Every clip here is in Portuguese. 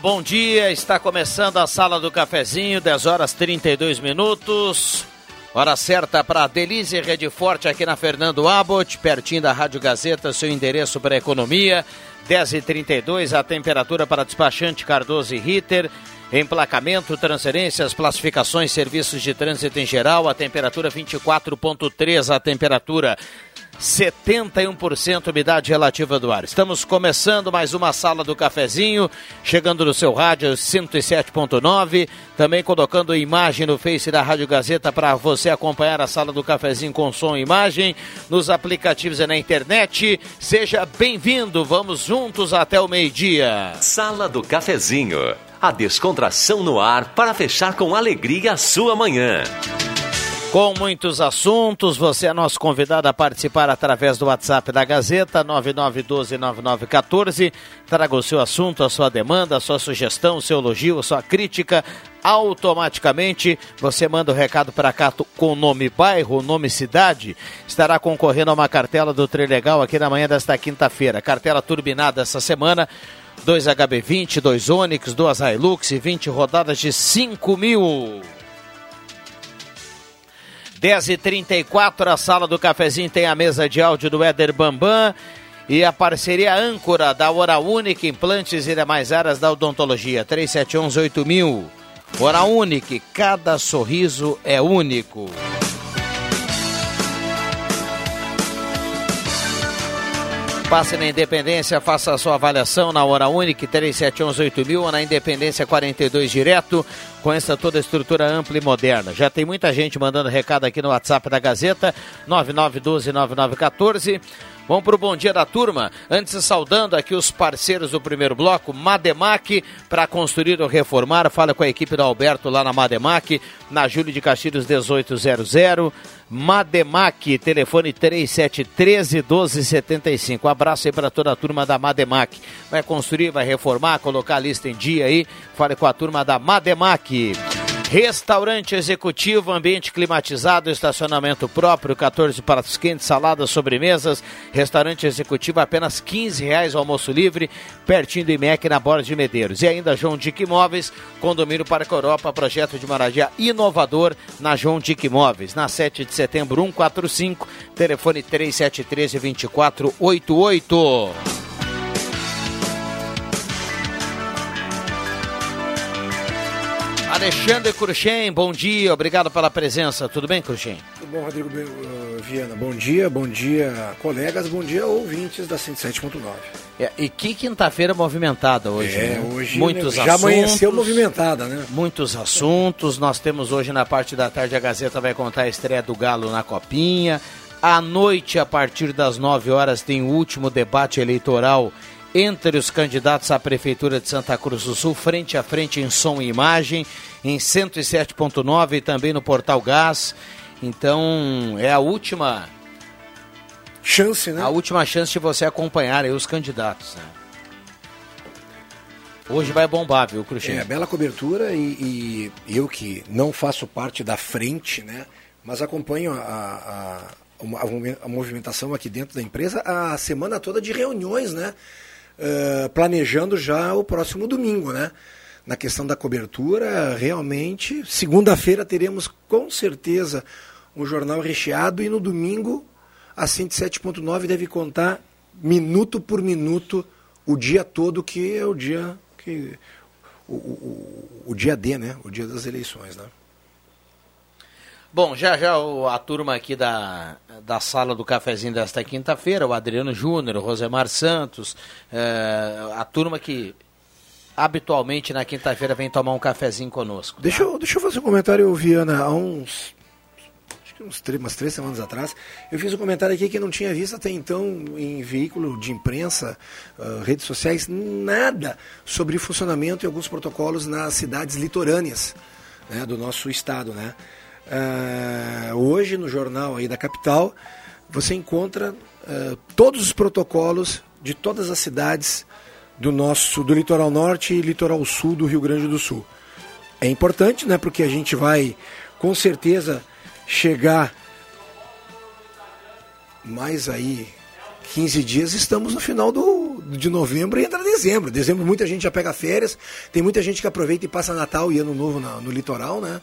Bom dia. Está começando a sala do cafezinho, 10 horas 32 minutos. Hora certa para Delize Rede Forte aqui na Fernando Abbott, pertinho da Rádio Gazeta, seu endereço para economia. 10h32, a temperatura para despachante Cardoso e Ritter. Emplacamento, transferências, classificações, serviços de trânsito em geral, a temperatura 24.3, a temperatura 71% umidade relativa do ar. Estamos começando mais uma sala do cafezinho, chegando no seu rádio 107.9, também colocando imagem no Face da Rádio Gazeta para você acompanhar a sala do cafezinho com som e imagem, nos aplicativos e na internet. Seja bem-vindo, vamos juntos até o meio-dia. Sala do cafezinho, a descontração no ar para fechar com alegria a sua manhã. Com muitos assuntos, você é nosso convidado a participar através do WhatsApp da Gazeta, 99129914. Traga o seu assunto, a sua demanda, a sua sugestão, o seu elogio, a sua crítica. Automaticamente você manda o recado para cá com nome bairro, nome cidade. Estará concorrendo a uma cartela do Trilegal aqui na manhã desta quinta-feira. Cartela turbinada essa semana. 2 HB20, 2 Onix, 2 Hilux e 20 rodadas de 5 mil. 10h34, a sala do cafezinho tem a mesa de áudio do Éder Bambam e a parceria âncora da Hora Única, implantes e demais áreas da odontologia. 3711-8000. Hora Única, cada sorriso é único. Passe na Independência, faça a sua avaliação na Hora Única 37118000 ou na Independência 42 direto. Conheça toda a estrutura ampla e moderna. Já tem muita gente mandando recado aqui no WhatsApp da Gazeta, 99129914. Vamos para o bom dia da turma. Antes, saudando aqui os parceiros do primeiro bloco, Mademac, para construir ou reformar. Fala com a equipe do Alberto lá na Mademac, na Júlio de Castilhos 1800. Mademac, telefone 3713 1275. Abraço aí para toda a turma da Mademac. Vai construir, vai reformar, colocar a lista em dia aí. Fale com a turma da Mademac. Restaurante executivo, ambiente climatizado, estacionamento próprio, 14 pratos quentes, saladas, sobremesas. Restaurante executivo, apenas 15 reais almoço livre, pertinho do IMEC, na Borda de Medeiros. E ainda João Dick Imóveis, condomínio Parque Europa, projeto de moradia inovador na João Dick Imóveis. Na 7 de setembro, 145, telefone 3713 2488. Alexandre Cruxem, bom dia, obrigado pela presença. Tudo bem, Cruxem? Tudo bom, Rodrigo uh, Viana? Bom dia, bom dia, colegas, bom dia, ouvintes da 107.9. É, e que quinta-feira movimentada hoje, é, né? hoje muitos já assuntos, amanheceu movimentada, né? Muitos assuntos. Nós temos hoje na parte da tarde a Gazeta vai contar a estreia do Galo na Copinha. À noite, a partir das 9 horas, tem o último debate eleitoral entre os candidatos à Prefeitura de Santa Cruz do Sul, frente a frente em som e imagem, em 107.9 e também no Portal Gás. Então, é a última chance, né? A última chance de você acompanhar os candidatos, né? Hoje vai bombar, viu, Cruxinho? É, bela cobertura e, e, eu que não faço parte da frente, né? Mas acompanho a, a, a, a movimentação aqui dentro da empresa a semana toda de reuniões, né? Uh, planejando já o próximo domingo, né? Na questão da cobertura, realmente, segunda-feira teremos com certeza um jornal recheado e no domingo a 107.9 deve contar minuto por minuto o dia todo, que é o dia que o, o, o dia D, né? O dia das eleições, né? Bom, já já a turma aqui da, da sala do cafezinho desta quinta-feira, o Adriano Júnior, o Rosemar Santos, é, a turma que habitualmente na quinta-feira vem tomar um cafezinho conosco. Tá? Deixa, eu, deixa eu fazer um comentário, Viana, há uns uns três, umas três semanas atrás, eu fiz um comentário aqui que não tinha visto até então em veículo de imprensa, uh, redes sociais, nada sobre funcionamento e alguns protocolos nas cidades litorâneas né, do nosso estado, né? Uh, hoje no jornal aí da capital você encontra uh, todos os protocolos de todas as cidades do nosso do litoral norte e litoral sul do Rio Grande do Sul. É importante, né, porque a gente vai com certeza chegar mais aí 15 dias, estamos no final do, de novembro e entra dezembro. Dezembro muita gente já pega férias, tem muita gente que aproveita e passa Natal e Ano Novo na, no litoral, né?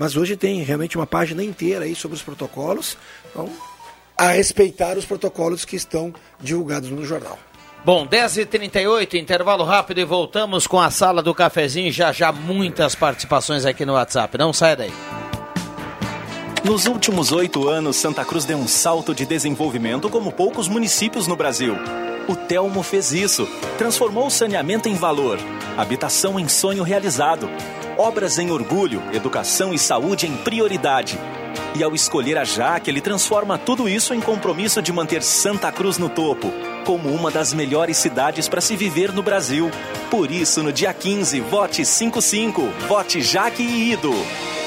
Mas hoje tem realmente uma página inteira aí sobre os protocolos. Então, a respeitar os protocolos que estão divulgados no jornal. Bom, 10h38, intervalo rápido e voltamos com a sala do cafezinho. Já já muitas participações aqui no WhatsApp. Não sai daí. Nos últimos oito anos, Santa Cruz deu um salto de desenvolvimento como poucos municípios no Brasil. O Telmo fez isso. Transformou o saneamento em valor, habitação em sonho realizado obras em orgulho, educação e saúde em prioridade. E ao escolher a Jaque, ele transforma tudo isso em compromisso de manter Santa Cruz no topo, como uma das melhores cidades para se viver no Brasil. Por isso, no dia 15, vote 55, vote Jaque e Ido.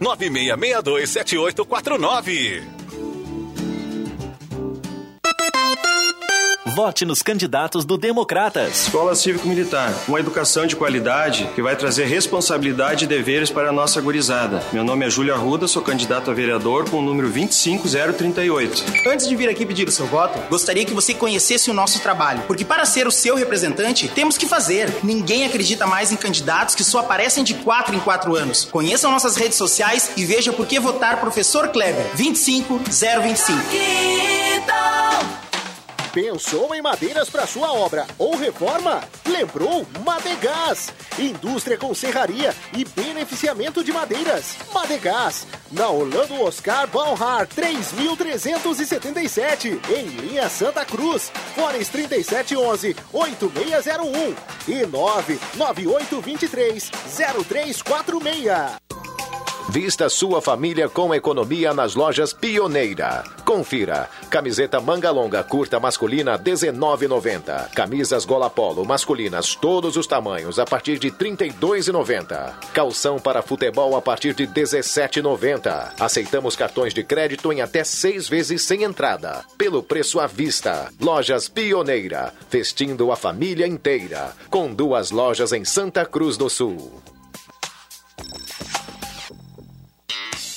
9662 Vote nos candidatos do Democratas. Escola Cívico-Militar, uma educação de qualidade que vai trazer responsabilidade e deveres para a nossa gurizada. Meu nome é Júlio Arruda, sou candidato a vereador com o número 25038. Antes de vir aqui pedir o seu voto, gostaria que você conhecesse o nosso trabalho, porque para ser o seu representante, temos que fazer. Ninguém acredita mais em candidatos que só aparecem de 4 em 4 anos. Conheçam nossas redes sociais e veja por que votar Professor Kleber 25025. Pensou em madeiras para sua obra ou reforma? Lembrou Madegás, indústria com serraria e beneficiamento de madeiras. Madegás, na Orlando Oscar Balhar 3377, em linha Santa Cruz, Fones 3711 8601 e 99823 0346. Vista sua família com economia nas lojas Pioneira. Confira. Camiseta manga longa curta masculina 19,90. Camisas gola polo masculinas todos os tamanhos a partir de 32,90. Calção para futebol a partir de 17,90. Aceitamos cartões de crédito em até seis vezes sem entrada. Pelo preço à vista. Lojas Pioneira. Vestindo a família inteira. Com duas lojas em Santa Cruz do Sul.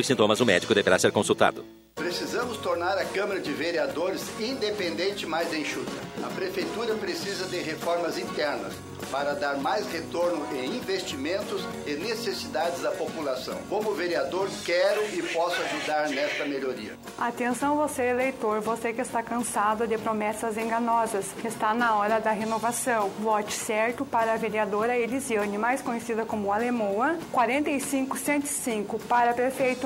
os sintomas, o médico deverá ser consultado. Precisamos tornar a Câmara de Vereadores independente mais enxuta. A Prefeitura precisa de reformas internas para dar mais retorno em investimentos e necessidades à população. Como vereador, quero e posso ajudar nesta melhoria. Atenção você eleitor, você que está cansado de promessas enganosas. Está na hora da renovação. Vote certo para a vereadora Elisiane, mais conhecida como Alemoa, 45105 para prefeito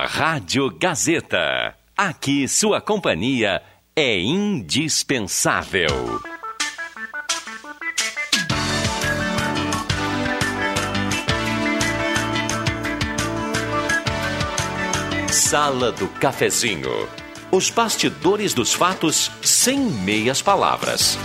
Rádio Gazeta. Aqui sua companhia é indispensável. Sala do Cafezinho. Os bastidores dos fatos sem meias palavras.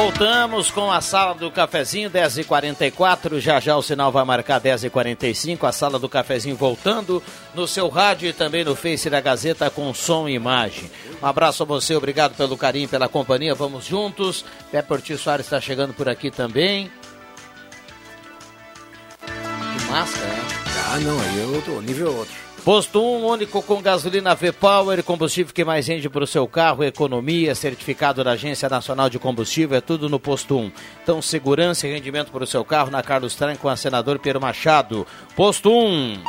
Voltamos com a sala do cafezinho, 10h44. Já já o sinal vai marcar 10h45. A sala do cafezinho voltando no seu rádio e também no Face da Gazeta com som e imagem. Um abraço a você, obrigado pelo carinho, pela companhia. Vamos juntos. Pé Porti Soares está chegando por aqui também. Que massa, né? Ah, não, aí eu tô nível outro. Posto 1, único com gasolina V-Power, combustível que mais rende para o seu carro, economia, certificado da Agência Nacional de Combustível, é tudo no Posto 1. Então, segurança e rendimento para o seu carro na Carlos Tran com a senador Pedro Machado. Posto 1.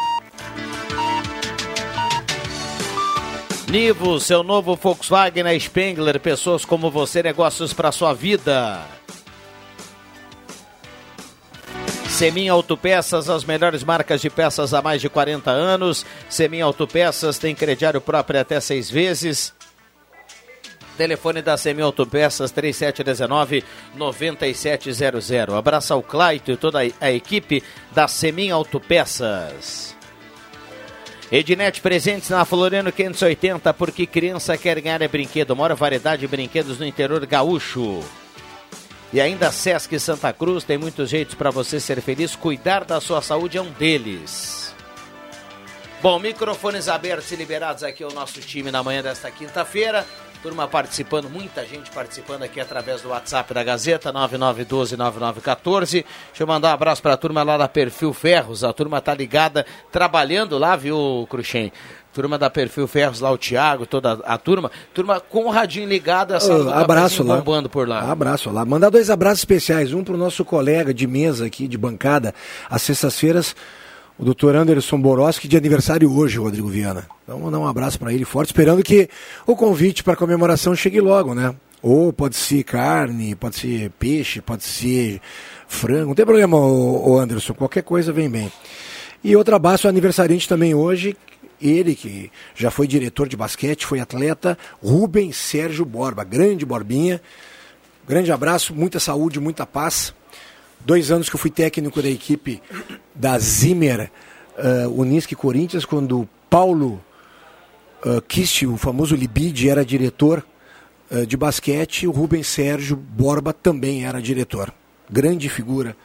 Nivo, seu novo Volkswagen na Spengler, pessoas como você, negócios para sua vida. Semin Autopeças, as melhores marcas de peças há mais de 40 anos. Semin Autopeças tem crediário próprio até seis vezes. Telefone da Semi Autopeças 3719-9700. Abraça o Claito e toda a equipe da Semin Autopeças. Ednet presentes na Floriano 580, porque criança quer ganhar é brinquedo. Maior variedade de brinquedos no interior gaúcho. E ainda Sesc Santa Cruz tem muitos jeitos para você ser feliz. Cuidar da sua saúde é um deles. Bom, microfones abertos e liberados aqui ao nosso time na manhã desta quinta-feira. Turma participando, muita gente participando aqui através do WhatsApp da Gazeta, 9912-9914. Deixa eu mandar um abraço para a turma lá da Perfil Ferros. A turma tá ligada, trabalhando lá, viu, Cruxem? Turma da Perfil Ferros lá, o Thiago, toda a turma. Turma com o radinho ligado, essa uh, abraço lá. bombando por lá. Abraço lá. Mandar dois abraços especiais. Um para o nosso colega de mesa aqui, de bancada, às sextas-feiras o doutor Anderson Boroski, de aniversário hoje, Rodrigo Viana. Então, mandar um abraço para ele forte, esperando que o convite para a comemoração chegue logo, né? Ou pode ser carne, pode ser peixe, pode ser frango, não tem problema, o Anderson, qualquer coisa vem bem. E outro abraço aniversariante também hoje, ele que já foi diretor de basquete, foi atleta, Rubem Sérgio Borba, grande Borbinha. Grande abraço, muita saúde, muita paz dois anos que eu fui técnico da equipe da Zimmer uh, Unisque Corinthians, quando Paulo uh, Kist, o famoso Libide, era diretor uh, de basquete, o Rubens Sérgio Borba também era diretor. grande figura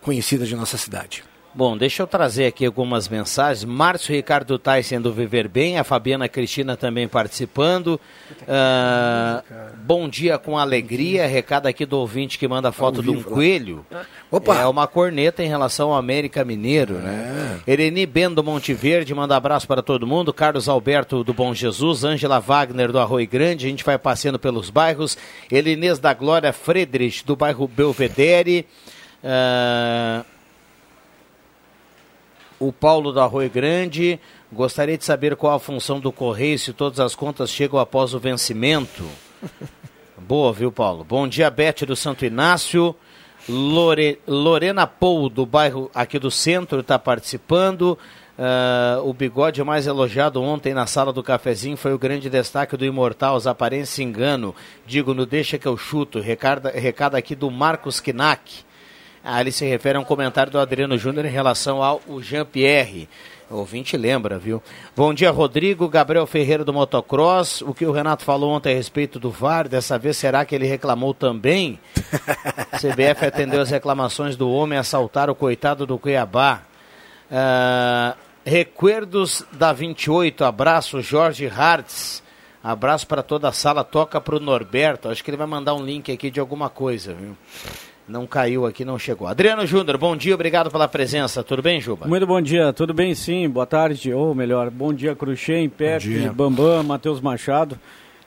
conhecida de nossa cidade. Bom, deixa eu trazer aqui algumas mensagens. Márcio Ricardo Tyson do Viver Bem, a Fabiana Cristina também participando. Uh, bom dia com alegria. Recado aqui do ouvinte que manda foto de um coelho. Opa. É uma corneta em relação ao América Mineiro, né? Ereni Ben do Monte Verde, manda abraço para todo mundo. Carlos Alberto do Bom Jesus, Ângela Wagner do Arroio Grande. A gente vai passeando pelos bairros. Elinês da Glória Friedrich do bairro Belvedere. Uh, o Paulo do Arroio Grande. Gostaria de saber qual a função do Correio, se todas as contas chegam após o vencimento. Boa, viu, Paulo? Bom dia, Bete do Santo Inácio. Lore... Lorena Pou, do bairro aqui do centro, está participando. Uh, o bigode mais elogiado ontem na sala do cafezinho foi o grande destaque do Imortal, as aparências engano. Digo no Deixa que eu chuto. Recado, recado aqui do Marcos Kinak. Ah, ele se refere a um comentário do Adriano Júnior em relação ao Jean-Pierre. Ouvinte lembra, viu? Bom dia, Rodrigo. Gabriel Ferreira do Motocross. O que o Renato falou ontem a respeito do VAR, dessa vez será que ele reclamou também? CBF atendeu as reclamações do homem assaltar o coitado do Cuiabá. Uh, Recuerdos da 28. Abraço, Jorge Hartz. Abraço para toda a sala. Toca para o Norberto. Acho que ele vai mandar um link aqui de alguma coisa, viu? Não caiu aqui, não chegou. Adriano Júnior, bom dia, obrigado pela presença. Tudo bem, Juba? Muito bom dia, tudo bem sim, boa tarde, ou melhor, bom dia, Cruxem, Pepe, Bambam, Matheus Machado,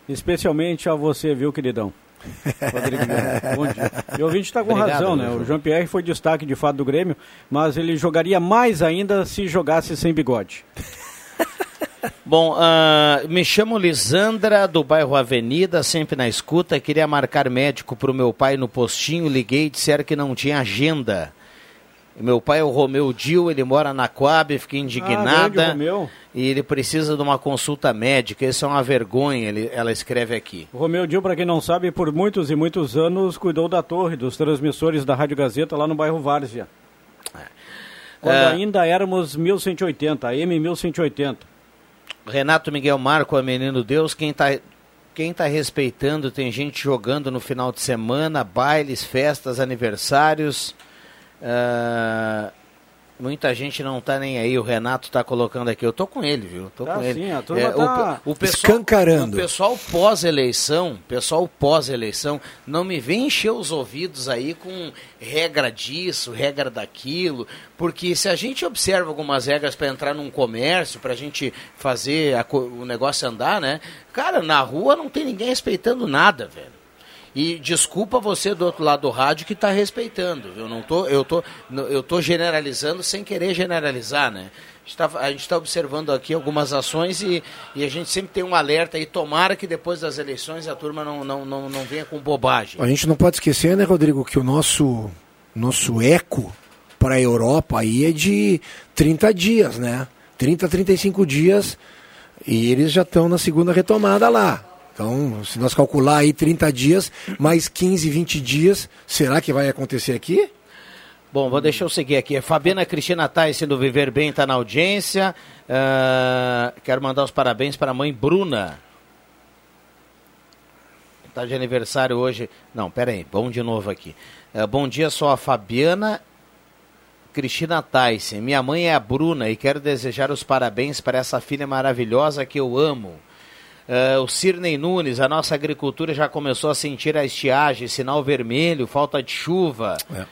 especialmente a você, viu, queridão? Rodrigo bom dia. E o ouvinte está com Obrigado, razão, né? O Jean-Pierre foi destaque de fato do Grêmio, mas ele jogaria mais ainda se jogasse sem bigode. Bom, uh, me chamo Lisandra, do bairro Avenida, sempre na escuta. Queria marcar médico para o meu pai no postinho. Liguei e disseram que não tinha agenda. Meu pai é o Romeu Dil, ele mora na Coab, fiquei indignada. Ah, e ele precisa de uma consulta médica. Isso é uma vergonha, ele, ela escreve aqui. O Romeu Dil, para quem não sabe, por muitos e muitos anos cuidou da torre, dos transmissores da Rádio Gazeta lá no bairro Várzea. É. Quando é... ainda éramos 1180, AM 1180. Renato Miguel Marco, a Menino Deus, quem está quem tá respeitando, tem gente jogando no final de semana, bailes, festas, aniversários. Uh, muita gente não tá nem aí. O Renato tá colocando aqui. Eu tô com ele, viu? Tô tá com sim, ele. A turma é, tá o, o pessoal, escancarando. O pessoal pós-eleição, pessoal pós-eleição, não me vem encher os ouvidos aí com regra disso, regra daquilo, porque se a gente observa algumas regras para entrar num comércio, para a gente fazer a, o negócio andar, né? Cara, na rua não tem ninguém respeitando nada, velho. E desculpa você do outro lado do rádio que está respeitando. Eu não tô, eu tô, eu tô generalizando sem querer generalizar, né? A gente está observando aqui algumas ações e, e, a gente sempre tem um alerta e tomara que depois das eleições a turma não, não, não, não venha com bobagem. A gente não pode esquecer, né, Rodrigo, que o nosso, nosso eco para a Europa aí é de 30 dias, né? 30, 35 dias e eles já estão na segunda retomada lá. Então, se nós calcular aí 30 dias, mais 15, 20 dias, será que vai acontecer aqui? Bom, vou deixar eu seguir aqui. Fabiana Cristina Tyson do Viver Bem está na audiência. Uh, quero mandar os parabéns para a mãe Bruna. Está de aniversário hoje. Não, pera aí, vamos de novo aqui. Uh, bom dia, sou a Fabiana Cristina Tyson. Minha mãe é a Bruna e quero desejar os parabéns para essa filha maravilhosa que eu amo. Uh, o Cirnei Nunes, a nossa agricultura já começou a sentir a estiagem, sinal vermelho, falta de chuva. É.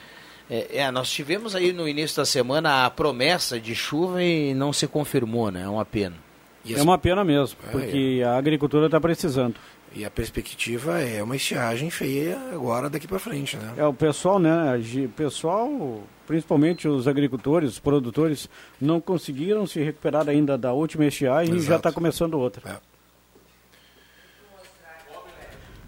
É, é, nós tivemos aí no início da semana a promessa de chuva e não se confirmou, né? É uma pena. É uma pena mesmo, é, porque é. a agricultura está precisando. E a perspectiva é uma estiagem feia agora daqui para frente, né? É, o pessoal, né? O pessoal, principalmente os agricultores, os produtores, não conseguiram se recuperar ainda da última estiagem Exato. e já está começando outra. É.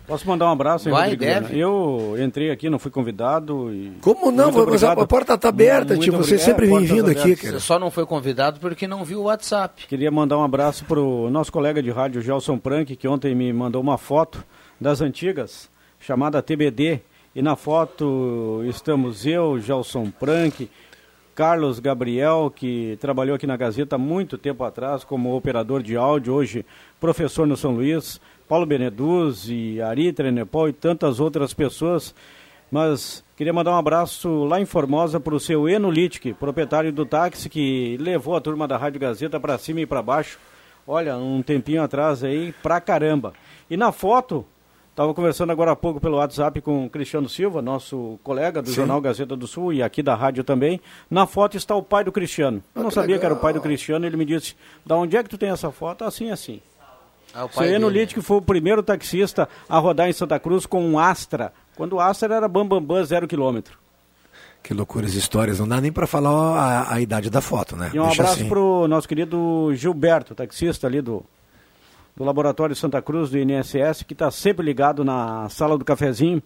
Posso mandar um abraço, hein, Vai, deve. Eu entrei aqui, não fui convidado. E... Como não? Mas a, porta está aberta, tio. Você obrigado. sempre vem vindo tá aqui, cara. Você só não foi convidado porque não viu o WhatsApp. Queria mandar um abraço para o nosso colega de rádio, Gelson Prank, que ontem me mandou uma foto das antigas, chamada TBD. E na foto estamos eu, Gelson Prank, Carlos Gabriel, que trabalhou aqui na Gazeta há muito tempo atrás como operador de áudio, hoje professor no São Luís, Paulo Beneduzzi, Ari Trenepol e tantas outras pessoas Mas queria mandar um abraço lá em Formosa para o seu Eno Littke, proprietário do táxi, que levou a turma da Rádio Gazeta para cima e para baixo. Olha, um tempinho atrás aí, pra caramba. E na foto, estava conversando agora há pouco pelo WhatsApp com o Cristiano Silva, nosso colega do Sim. Jornal Gazeta do Sul e aqui da rádio também. Na foto está o pai do Cristiano. Eu não que sabia que era o pai do legal. Cristiano, ele me disse, da onde é que tu tem essa foto? Assim, assim. Ah, o Eno dele. Littke foi o primeiro taxista a rodar em Santa Cruz com um Astra, quando o Astra era bambambam, bam, bam, zero quilômetro. Que loucuras histórias, não dá nem para falar a, a idade da foto, né? E um Deixa abraço assim. pro nosso querido Gilberto, taxista ali do, do Laboratório Santa Cruz, do INSS, que está sempre ligado na sala do cafezinho.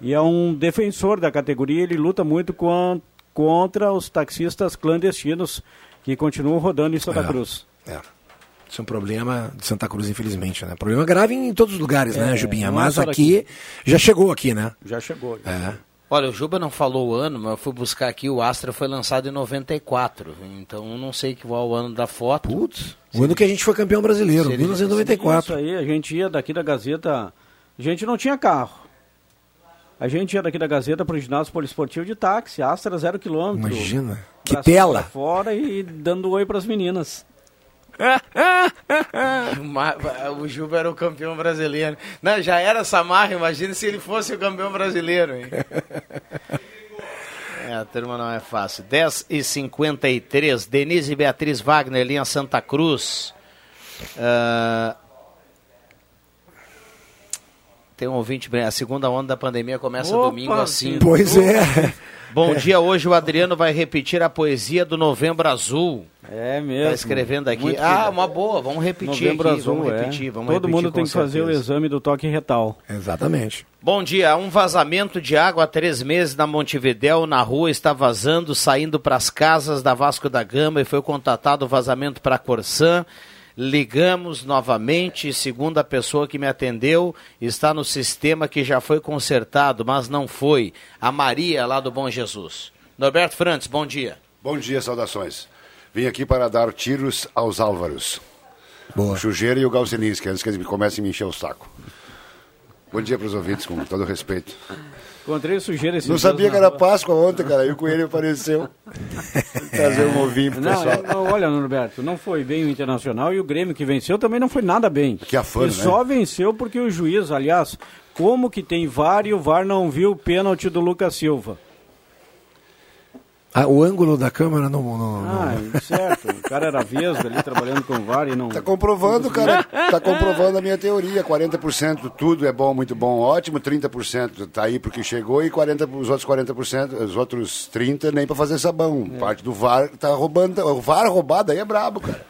E é um defensor da categoria, ele luta muito con- contra os taxistas clandestinos que continuam rodando em Santa É. Cruz. É. Isso é um problema de Santa Cruz, infelizmente, né? Problema grave em todos os lugares, É, né, Jubinha? é Mas só aqui, já chegou aqui, né? Já chegou. É. Olha, o Juba não falou o ano, mas eu fui buscar aqui, o Astra foi lançado em 94, então eu não sei qual é o ano da foto. Putz. O ano que a gente foi campeão brasileiro, Seria- 1994. Isso aí, a gente ia daqui da Gazeta, a gente não tinha carro. A gente ia daqui da Gazeta para o ginásio poliesportivo de táxi, Astra zero quilômetro. Imagina. Que tela. fora e dando oi para as meninas. O Juba era o campeão brasileiro. Não, já era Samarra, imagina se ele fosse o campeão brasileiro, hein? É, a turma não é fácil. 10 e 53 Denise e Beatriz Wagner, linha Santa Cruz. Ah, Tem um ouvinte, bem, a segunda onda da pandemia começa Opa, domingo assim. Pois é. Bom dia, hoje o Adriano vai repetir a poesia do Novembro Azul. É mesmo. Tá escrevendo aqui. Muito Ah, cuidado. uma boa, vamos repetir Novembro aqui, azul, vamos é. repetir, vamos Todo repetir mundo tem que fazer o exame do toque retal. Exatamente. Bom dia, um vazamento de água há três meses na Montevidéu, na rua, está vazando, saindo para as casas da Vasco da Gama e foi contatado o vazamento para a Corsã. Ligamos novamente, segundo a pessoa que me atendeu, está no sistema que já foi consertado, mas não foi. A Maria, lá do Bom Jesus. Norberto Frantes, bom dia. Bom dia, saudações. Vim aqui para dar tiros aos Álvaros. Boa. O Chujeira e o Galcininski, antes que eles comecem a me encher o saco. Bom dia para os ouvintes, com todo respeito. Encontrei sujeira esse Não sabia que era Páscoa ontem, cara. E o coelho apareceu. Trazer um ovinho pro Não, pessoal. é, não, olha, Norberto, não foi bem o Internacional e o Grêmio que venceu também não foi nada bem. Que afano, Ele né? só venceu porque o juiz, aliás, como que tem VAR e o VAR não viu o pênalti do Lucas Silva? Ah, o ângulo da câmera não. não- não- Ah, certo. O cara era vesgo ali trabalhando com VAR e não. Tá comprovando, cara. Tá comprovando a minha teoria. 40% tudo é bom, muito bom, ótimo. 30% tá aí porque chegou e 40, os outros 40%, os outros 30% nem para fazer sabão. Parte do VAR tá roubando. O VAR roubado aí é brabo, cara.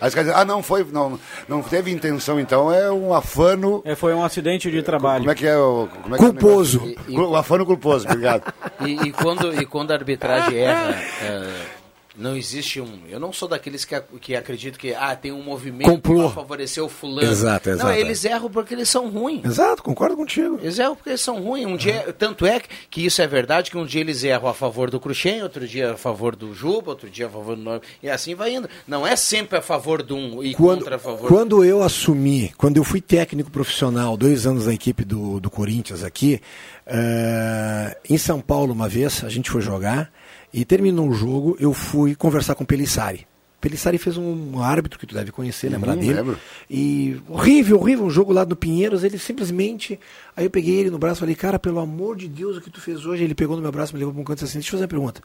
Aí os caras dizem, ah, não foi, não, não teve intenção, então é um afano. É, foi um acidente de trabalho. Como é que é o. Como é que é o Culposo. Cul- o afano culposo, obrigado. E, e quando, e quando a arbitragem erra, é, não existe um. Eu não sou daqueles que, que acreditam que ah, tem um movimento Complô. para favorecer o fulano. Exato, exato, Não, é. eles erram porque eles são ruins. Exato, concordo contigo. Eles erram porque eles são ruins. Um dia, tanto é que, que isso é verdade que um dia eles erram a favor do Cruxem, outro dia a favor do Juba, outro dia a favor do Nor- E assim vai indo. Não é sempre a favor de um e Quando, contra a favor quando eu assumi, quando eu fui técnico profissional, dois anos na equipe do, do Corinthians aqui, eh, em São Paulo uma vez, a gente foi jogar e terminou o jogo, eu fui conversar com o Pelissari. Pelissari fez um árbitro que tu deve conhecer, lembrar Hum, dele. lembro. E horrível, horrível, um jogo lá no Pinheiros, ele simplesmente. Aí eu peguei ele no braço e falei, cara, pelo amor de Deus, o que tu fez hoje? Ele pegou no meu braço, me levou para um canto e disse assim: deixa eu fazer uma pergunta.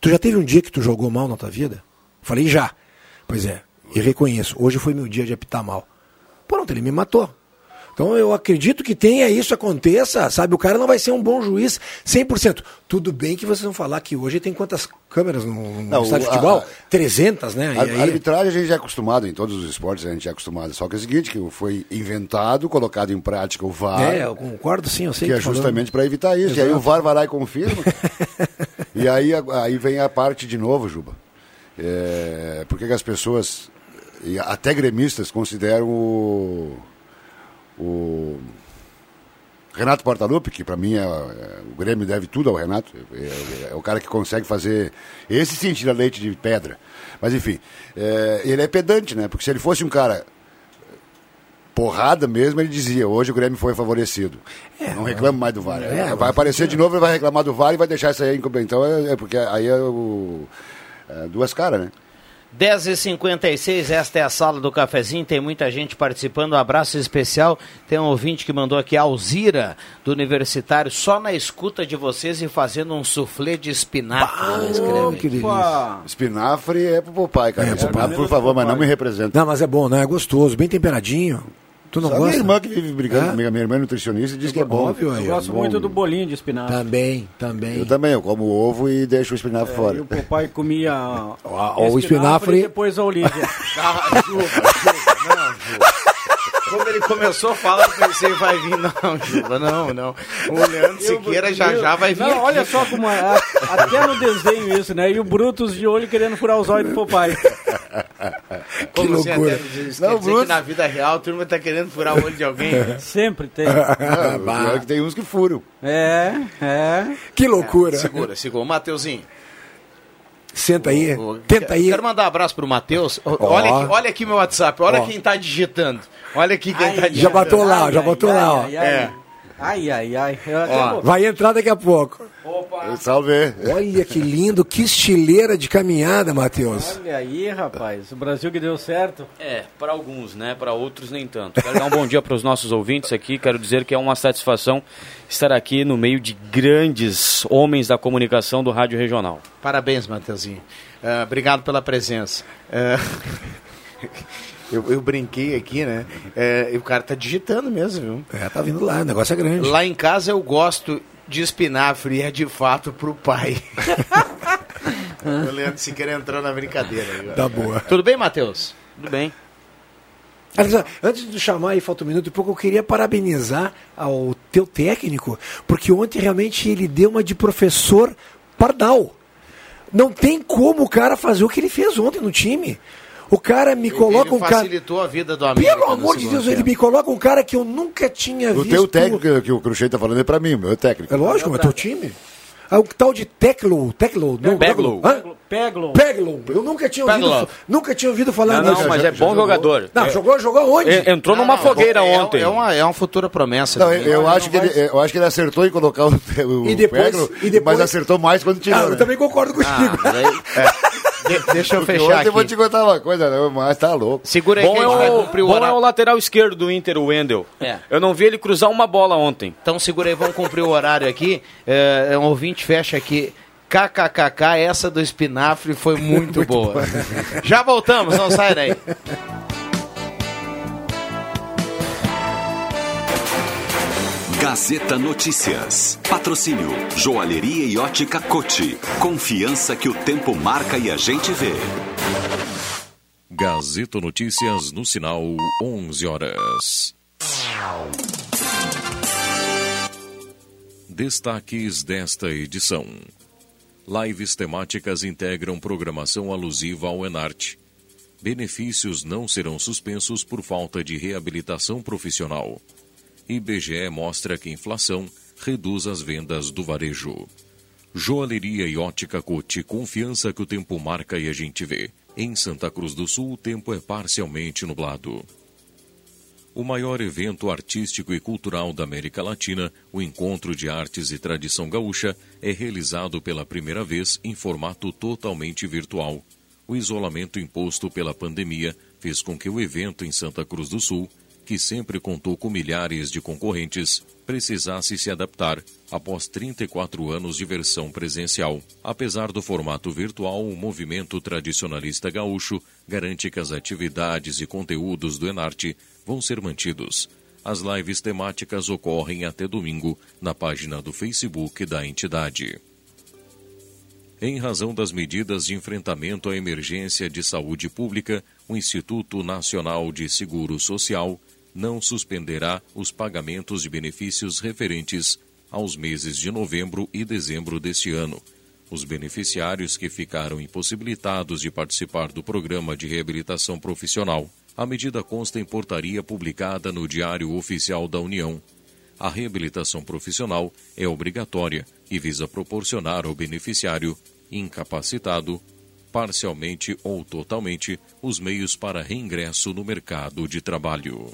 Tu já teve um dia que tu jogou mal na tua vida? Falei, já. Pois é, e reconheço, hoje foi meu dia de apitar mal. Pronto, ele me matou. Então eu acredito que tenha isso aconteça, sabe? O cara não vai ser um bom juiz 100%. Tudo bem que vocês vão falar que hoje tem quantas câmeras no, no Não, estádio de futebol? a- 300, né? A, aí- a arbitragem a gente é acostumado, em todos os esportes a gente é acostumado. Só que é o seguinte, que foi inventado, colocado em prática o VAR. É, eu concordo sim, eu sei que é tu falando. justamente para evitar isso. E aí Exato. o VAR vai lá e confirma. e aí, aí vem a parte de novo, Juba. É, por que que as pessoas, até gremistas, consideram o, o Renato Portaluppi, que para mim é, é- o Grêmio deve tudo ao Renato, é, é o cara que consegue fazer esse sim tira leite de pedra. Mas enfim, é, ele é pedante, né? Porque se ele fosse um cara porrada mesmo, ele dizia, hoje o Grêmio foi favorecido. não reclama mais do VAR. É, vai aparecer de novo, ele vai reclamar do VAR e vai deixar isso aí incompleto. Então, é, é porque aí é, o, é duas caras, né? 10h56, esta é a sala do cafezinho, tem muita gente participando, um abraço especial, tem um ouvinte que mandou aqui, Alzira, do Universitário, só na escuta de vocês e fazendo um soufflé de espinafre, escreve. que delícia. Espinafre é pro pai, cara. É, pai. por favor, mas não me representa. Não, mas é bom, né? É gostoso, bem temperadinho. Tu não Só gosta? minha irmã que vive brigando Hã? comigo, minha irmã é nutricionista e diz que é bom. Óbvio, aí, Eu ó. gosto bom. muito do bolinho de espinafre. Também, também. Eu também, eu como ovo e deixo o espinafre E fora. o papai comia ó, o espinafre- e depois a Olívia. Ah, Juba, não. Como ele começou a falar, eu pensei, vai vir, não, Juba, não, não. O Leandro Siqueira já já vai vir. Não, aqui. olha só como é. Até no desenho isso, né? E o Brutus de olho querendo furar os olhos do papai. Como Que assim, loucura. até diz- Não, que na vida real a turma tá querendo furar o olho de alguém. Sempre tem. Ah, é tem uns que furam. É, é. Que loucura. Segura, segura. Mateuzinho. Senta aí. Ô, Tenta quero- aí. Quero mandar um abraço pro Matheus. Ó, Olha, aqui, olha aqui meu WhatsApp, olha Ó. quem tá digitando. Olha aqui quem tá Ai, digitando. Já botou lá, Ai, já botou ai, lá, ó. Ai, ai, É. ai, ai. ai. Ó. Vai entrar daqui a pouco. Salve. Olha que lindo, que estileira de caminhada, Matheus. Olha aí, rapaz. O Brasil que deu certo. É, para alguns, né? Para outros nem tanto. Quero dar um bom dia para os nossos ouvintes aqui. Quero dizer que é uma satisfação estar aqui no meio de grandes homens da comunicação do Rádio Regional. Parabéns, Mateuzinho. Ah, obrigado pela presença. Ah, eu, eu brinquei aqui, né? É, e o cara tá digitando mesmo, viu? É, tá vindo lá, o negócio é grande. Lá em casa eu gosto de espinafre e é de fato pro pai. o Leandro Siqueira entrou na brincadeira. Agora. Tá boa. Tudo bem, Matheus? Tudo bem. Antes de chamar aí, falta um minuto e pouco, eu queria parabenizar ao teu técnico, porque ontem realmente ele deu uma de professor pardal. Não tem como o cara fazer o que ele fez ontem no time. O cara me coloca Ele um cara. facilitou a vida do amigo. Pelo amor de Deus, ele me coloca um cara que eu nunca tinha O visto. teu técnico que, o Cruxei tá falando é pra mim, o meu técnico. É lógico, mas teu time. Ah, o tal de Teclo, Teclo, não, Peglo. Hã? Peglo. Peglo. Eu nunca tinha ouvido, Peglo. nunca tinha ouvido falar Não, nisso. não, mas é bom jogador. Não, É- jogou, jogou onde? é- Entrou numa fogueira é, ontem. É uma, é uma futura promessa. Não, eu, eu acho que ele, eu acho que ele acertou em colocar o, o E depois- Peglo, e depois- mas acertou mais quando tirou. Ah, eu né? também concordo contigo. Ah, mas aí- é. De- deixa eu fechar aqui. eu vou te contar uma coisa, né? mas tá louco. Segura aí Bom que é, o, cumprir o bom é horário. o lateral esquerdo do Inter, o Wendel. É. Eu não vi ele cruzar uma bola ontem. Então segura aí, vamos cumprir o horário aqui. É, um ouvinte fecha aqui. KKKK, essa do espinafre foi muito, boa. Já voltamos, não sai daí. Gazeta Notícias. Patrocínio Joalheria e Ótica Cote. Confiança que o tempo marca e a gente vê. Gazeta Notícias no sinal 11 horas. Destaques desta edição. Lives temáticas integram programação alusiva ao Enarte. Benefícios não serão suspensos por falta de reabilitação profissional. IBGE mostra que inflação reduz as vendas do varejo. Joalheria e ótica Cote, confiança que o tempo marca e a gente vê. Em Santa Cruz do Sul, o tempo é parcialmente nublado. O maior evento artístico e cultural da América Latina, o Encontro de Artes e Tradição Gaúcha, é realizado pela primeira vez em formato totalmente virtual. O isolamento imposto pela pandemia fez com que o evento em Santa Cruz do Sul que sempre contou com milhares de concorrentes, precisasse se adaptar após 34 anos de versão presencial. Apesar do formato virtual, o movimento tradicionalista gaúcho garante que as atividades e conteúdos do Enarte vão ser mantidos. As lives temáticas ocorrem até domingo na página do Facebook da entidade. Em razão das medidas de enfrentamento à emergência de saúde pública, o Instituto Nacional de Seguro Social não suspenderá os pagamentos de benefícios referentes aos meses de novembro e dezembro deste ano. Os beneficiários que ficaram impossibilitados de participar do programa de reabilitação profissional. A medida consta em portaria publicada no Diário Oficial da União. A reabilitação profissional é obrigatória e visa proporcionar ao beneficiário incapacitado, parcialmente ou totalmente, os meios para reingresso no mercado de trabalho.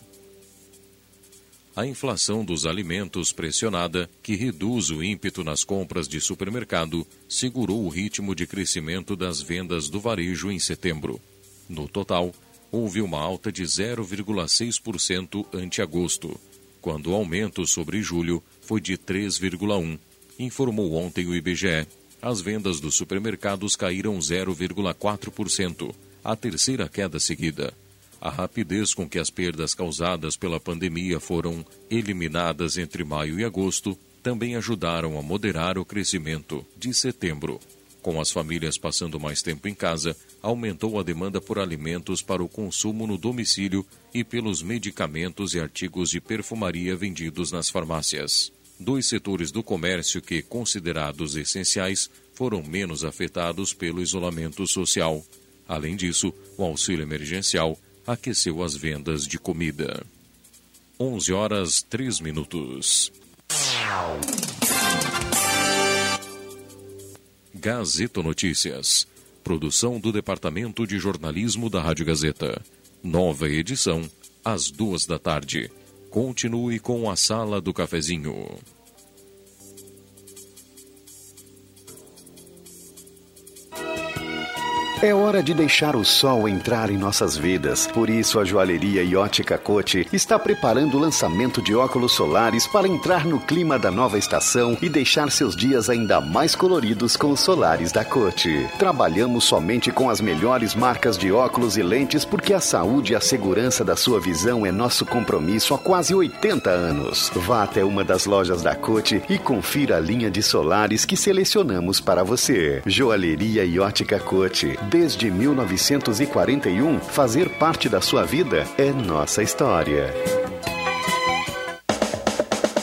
A inflação dos alimentos pressionada, que reduz o ímpeto nas compras de supermercado, segurou o ritmo de crescimento das vendas do varejo em setembro. No total, houve uma alta de 0,6% ante agosto, quando o aumento sobre julho foi de 3,1%, informou ontem o IBGE. As vendas dos supermercados caíram 0,4%, a terceira queda seguida. A rapidez com que as perdas causadas pela pandemia foram eliminadas entre maio e agosto também ajudaram a moderar o crescimento de setembro. Com as famílias passando mais tempo em casa, aumentou a demanda por alimentos para o consumo no domicílio e pelos medicamentos e artigos de perfumaria vendidos nas farmácias. Dois setores do comércio que, considerados essenciais, foram menos afetados pelo isolamento social. Além disso, o auxílio emergencial aqueceu as vendas de comida. 11 horas 3 minutos. Gazeta Notícias. Produção do Departamento de Jornalismo da Rádio Gazeta. Nova edição, às duas da tarde. Continue com a Sala do Cafezinho. É hora de deixar o sol entrar em nossas vidas. Por isso, a joalheria Ótica Cote está preparando o lançamento de óculos solares para entrar no clima da nova estação e deixar seus dias ainda mais coloridos com os solares da Cote. Trabalhamos somente com as melhores marcas de óculos e lentes porque a saúde e a segurança da sua visão é nosso compromisso há quase 80 anos. Vá até uma das lojas da Cote e confira a linha de solares que selecionamos para você. Joalheria Ótica Cote desde 1941, fazer parte da sua vida é nossa história.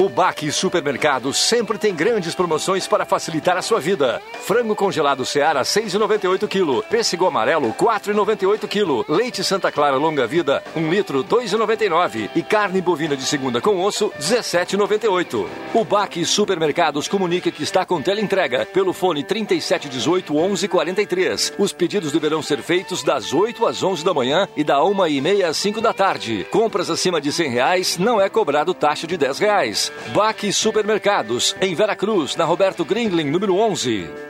O Baque Supermercado sempre tem grandes promoções para facilitar a sua vida. Frango congelado Seara 6,98 kg, pêssego amarelo 4,98 kg, leite Santa Clara longa vida 1 litro 2,99 e carne bovina de segunda com osso 17,98. O Baque Supermercados comunica que está com teleentrega pelo fone 3718 1143. Os pedidos deverão ser feitos das 8 às 11 da manhã e da 1 e meia às 5 da tarde. Compras acima de 100 reais não é cobrado taxa de 10 reais. Baque Supermercados, em Veracruz, na Roberto Grindlin, número 11.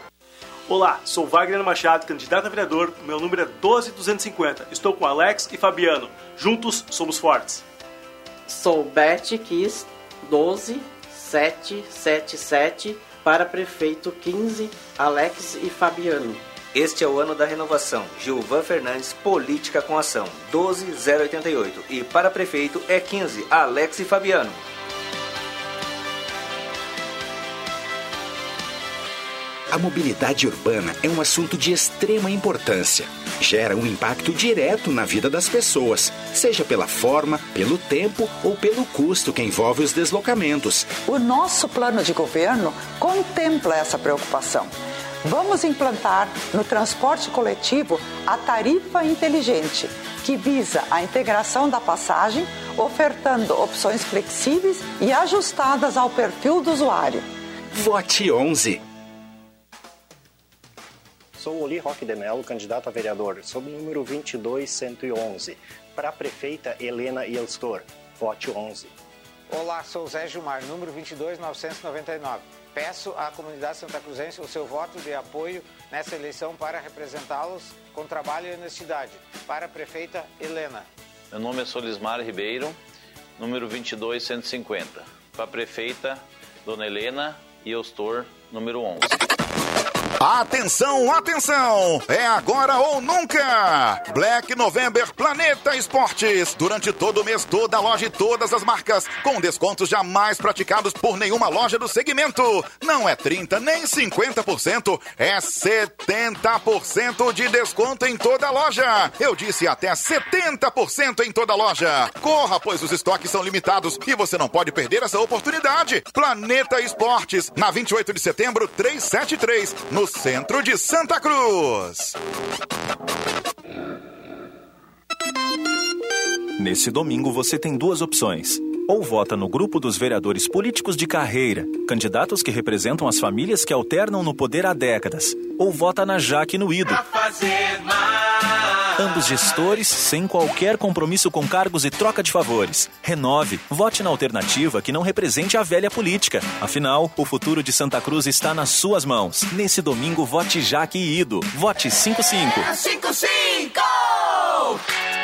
Olá, sou Wagner Machado, candidato a vereador. Meu número é 12250. Estou com Alex e Fabiano. Juntos somos fortes. Sou Beth Kiss, 12777, para prefeito 15, Alex e Fabiano. Este é o ano da renovação. Gilvan Fernandes, Política com Ação, 12088. E para prefeito é 15, Alex e Fabiano. A mobilidade urbana é um assunto de extrema importância. Gera um impacto direto na vida das pessoas, seja pela forma, pelo tempo ou pelo custo que envolve os deslocamentos. O nosso plano de governo contempla essa preocupação. Vamos implantar no transporte coletivo a tarifa inteligente, que visa a integração da passagem, ofertando opções flexíveis e ajustadas ao perfil do usuário. Vote 11. Sou Oli Roque de Mello, candidato a vereador, sob o número 22111. Para a prefeita Helena Elstor, vote 11. Olá, sou Zé Gilmar, número 22999. Peço à comunidade santa cruzense o seu voto de apoio nessa eleição para representá-los com trabalho e honestidade. Para a prefeita Helena. Meu nome é Solismar Ribeiro, número 22150. Para a prefeita, Dona Helena e Eustor, número 11. Atenção, atenção! É agora ou nunca! Black November Planeta Esportes. Durante todo o mês, toda a loja e todas as marcas, com descontos jamais praticados por nenhuma loja do segmento. Não é 30 nem 50%, é 70% de desconto em toda a loja. Eu disse até 70% em toda a loja. Corra, pois os estoques são limitados e você não pode perder essa oportunidade. Planeta Esportes, na 28 de setembro, 373, no centro de Santa Cruz. Nesse domingo você tem duas opções. Ou vota no grupo dos vereadores políticos de carreira, candidatos que representam as famílias que alternam no poder há décadas. Ou vota na Jaque no Ido. Ambos gestores sem qualquer compromisso com cargos e troca de favores. Renove. Vote na alternativa que não represente a velha política. Afinal, o futuro de Santa Cruz está nas suas mãos. Nesse domingo, vote Jaque e Ido. Vote 55. 55!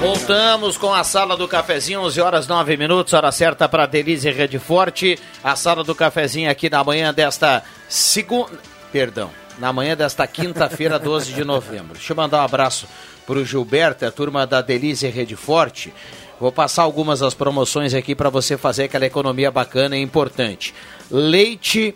Voltamos com a sala do cafezinho, 11 horas 9 minutos, hora certa para Denise Rede Forte. A sala do cafezinho aqui na manhã desta segunda. Perdão, na manhã desta quinta-feira, 12 de novembro. Deixa eu mandar um abraço para o Gilberto, a turma da Denise Rede Forte. Vou passar algumas das promoções aqui para você fazer aquela economia bacana e importante. Leite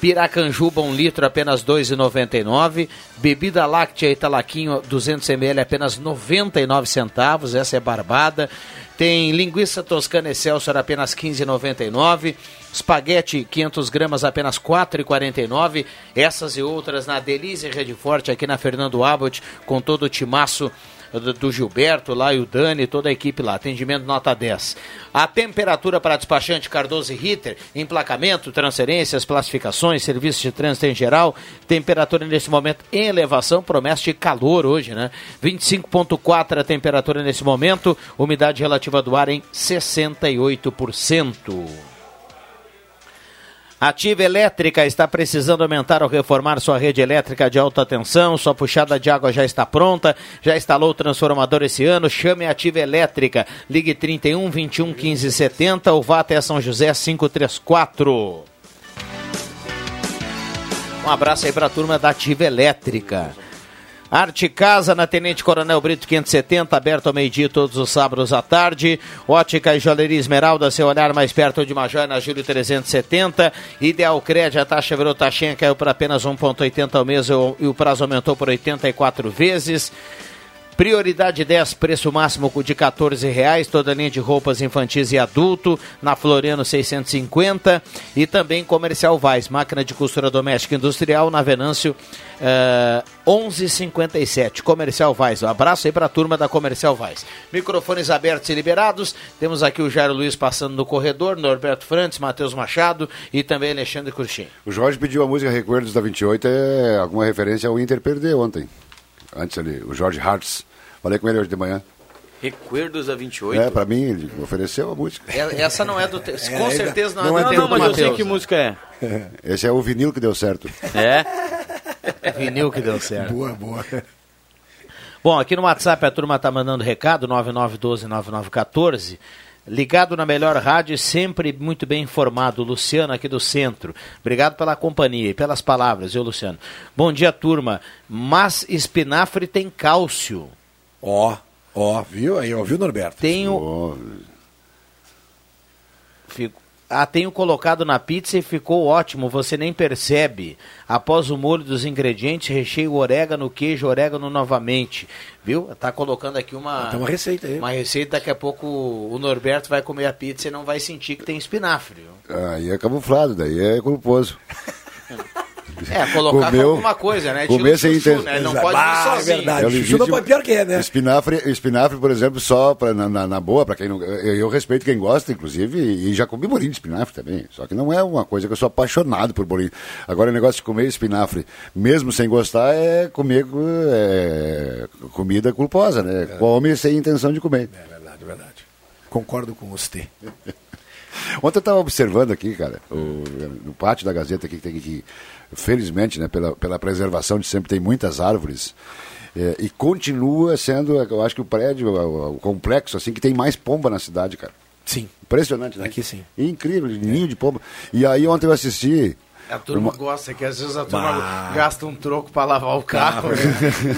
Piracanjuba, um litro, apenas R$ 2,99. Bebida láctea Italaquinho, 200 ml, apenas 99 centavos. Essa é barbada. Tem linguiça toscana Excelsior, apenas R$ 15,99. Espaguete, 500 gramas, apenas R$ 4,49. Essas e outras na Delícia Rede Forte, aqui na Fernando Abbott, com todo o timaço do, Gilberto lá e o Dani, toda a equipe lá. Atendimento nota 10. A temperatura para despachante Cardoso e Ritter, emplacamento, transferências, classificações, serviços de trânsito em geral. Temperatura nesse momento em elevação, promessa de calor hoje, né? 25,4 a temperatura nesse momento, umidade relativa do ar em 68%. Ativa Elétrica está precisando aumentar ou reformar sua rede elétrica de alta tensão. Sua puxada de água já está pronta. Já instalou o transformador esse ano. Chame a Ativa Elétrica. Ligue 31 21 15 70 ou vá até São José 534. Um abraço aí para a turma da Ativa Elétrica. Arte Casa na Tenente Coronel Brito 570, aberto ao meio-dia todos os sábados à tarde. Ótica e Joalheria Esmeralda, seu olhar mais perto de uma joia na Júlio 370. Ideal Crédito, a taxa virou taxinha, caiu para apenas 1,80 ao mês e o prazo aumentou por 84 vezes. Prioridade 10, preço máximo de 14 reais, toda linha de roupas infantis e adulto, na Floriano 650 e também Comercial Vaz, máquina de costura doméstica industrial na Venâncio uh, 1157, Comercial Vaz. Um abraço aí para a turma da Comercial Vaz. Microfones abertos e liberados, temos aqui o Jairo Luiz passando no corredor, Norberto Frantes, Matheus Machado e também Alexandre Curchin. O Jorge pediu a música Recuerdos da 28, é alguma referência ao Inter perder ontem. Antes ali, o Jorge Hartz. Falei com ele hoje de manhã. Recuerdos da 28? É, pra mim, ele ofereceu a música. É, essa não é do. Te... É, com certeza não, não é do do Não, mas eu sei que música é. Esse é o vinil que deu certo. É? Vinil que deu certo. Boa, boa. Bom, aqui no WhatsApp a turma tá mandando recado, 9912-9914. Ligado na melhor rádio e sempre muito bem informado. Luciano aqui do centro. Obrigado pela companhia e pelas palavras, viu, Luciano? Bom dia, turma. Mas espinafre tem cálcio. Ó, ó, viu aí, ó, viu, Norberto? Tenho. Fico... Ah, tenho colocado na pizza e ficou ótimo, você nem percebe. Após o molho dos ingredientes, recheio orégano, queijo, orégano novamente. Viu? Tá colocando aqui uma. Tem uma receita aí. Uma receita, daqui a pouco o Norberto vai comer a pizza e não vai sentir que tem espinafre. Aí é camuflado, daí é culposo. É, colocar com alguma coisa, né? Comer sem chuchu, intenção. né? Não pode ir sozinho. É o legítimo- pior que é, né? Espinafre, espinafre, por exemplo, só pra, na, na, na boa, para quem não. Eu, eu respeito quem gosta, inclusive, e já comi bolinho de espinafre também. Só que não é uma coisa que eu sou apaixonado por bolinho. Agora, o negócio de comer espinafre, mesmo sem gostar, é comer é, comida culposa, né? Come sem intenção de comer. É verdade, verdade. Concordo com você. Ontem eu estava observando aqui, cara, o- no pátio da Gazeta aqui, que tem aqui, felizmente, né, pela, pela preservação de sempre tem muitas árvores. é, e continua sendo, eu acho que o prédio, o, o complexo, assim, que tem mais pomba na cidade, cara. Sim. Impressionante, né? Aqui sim. Incrível, ninho de pomba. E aí ontem eu assisti. A turma uma- gosta, que às vezes a turma Bah. gasta um troco para lavar o carro, né?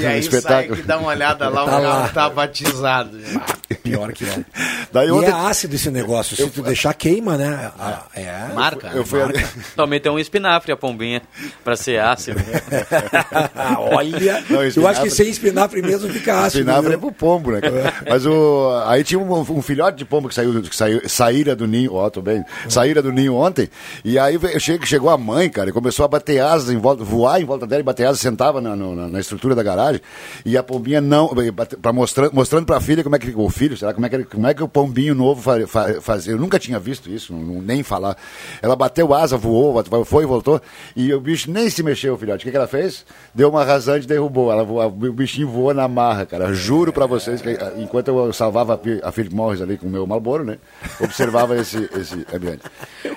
E aí sai Espetáculo. que dá uma olhada lá, Tá o carro lá. tá batizado. Pior que é. Daí e ontem- é ácido esse negócio. Se tu deixar, queima, né? Ah, É. Marca. Eu fui ali- Também tem um espinafre, a pombinha, pra ser ácido. Olha, Não, eu acho que sem espinafre mesmo fica ácido. Espinafre é viu? pro pombo, né? Mas o, aí tinha um, um filhote de pombo que saiu, que saiu saíra do ninho, ó, tô bem, saíra do ninho ontem, e aí chegou a mãe, cara, e começou a bater asas em volta, voar em volta dela e bater asas, sentava na, na, na estrutura da garagem, e a pombinha não, bate- pra mostrando, mostrando pra filha como é que, o filho, será, como é que, como é que o pombinho novo fa, fa- fazia, eu nunca tinha visto isso, não, nem falar. Ela bateu asa, voou, foi e voltou, e o bicho nem se mexeu, filhote. O que, que ela fez? Deu uma rasante e derrubou. Ela o bichinho voou na marra, cara. Juro pra vocês que ah, enquanto eu salvava a Pi- a Philip Morris ali com o meu Malboro, né? Observava esse, esse ambiente.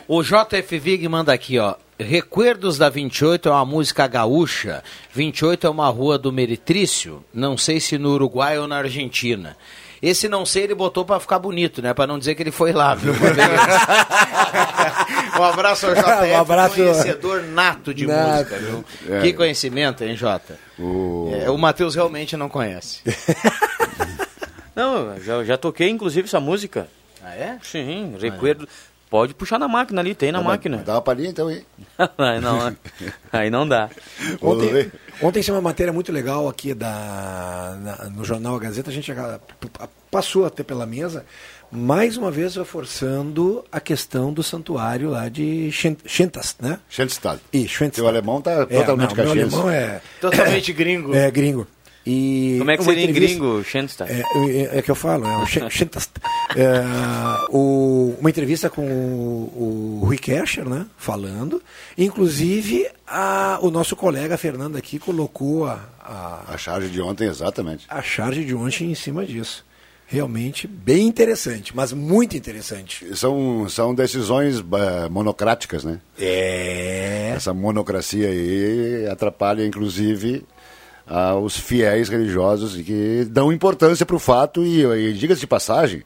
O JF Vig manda aqui, ó. Recuerdos da 28 é uma música gaúcha. 28 é uma rua do Meritrício. Não sei se no Uruguai ou na Argentina. Esse não sei ele botou pra ficar bonito, né? Pra não dizer que ele foi lá, viu? um abraço ao JF, Um abraço. conhecedor nato de Nato. música, viu? É. Que conhecimento, hein, Jota? O... É, o Matheus realmente não conhece. Não, eu já, já toquei inclusive essa música. Ah, é? Sim, recuerdo. Pode puxar na máquina ali, tem na Dá- máquina. Dá uma palhinha então aí. aí, não, aí não dá. Ontem, ontem saiu uma matéria muito legal aqui da, na- no jornal A Gazeta, a gente passou até pela mesa, mais uma vez reforçando a questão do santuário lá de Schen- Schentas, né? Schenstad. E Schenstad. Seu alemão tá É, totalmente não, meu caxiense. alemão é... Totalmente gringo. É, gringo. E Como é que uma seria em entrevista- gringo, Schenstadt? É, é, é que eu falo, é Schentas. É, o- uma entrevista com o, o Rui Kescher, né? Falando. Inclusive, a- o nosso colega Fernando aqui colocou a, a, A charge de ontem, exatamente. a charge de ontem em cima disso. Realmente bem interessante, mas muito interessante. São, são decisões eh, monocráticas, né? É. Essa monocracia aí atrapalha, inclusive, ah, os fiéis religiosos que dão importância para o fato e, e diga-se de passagem,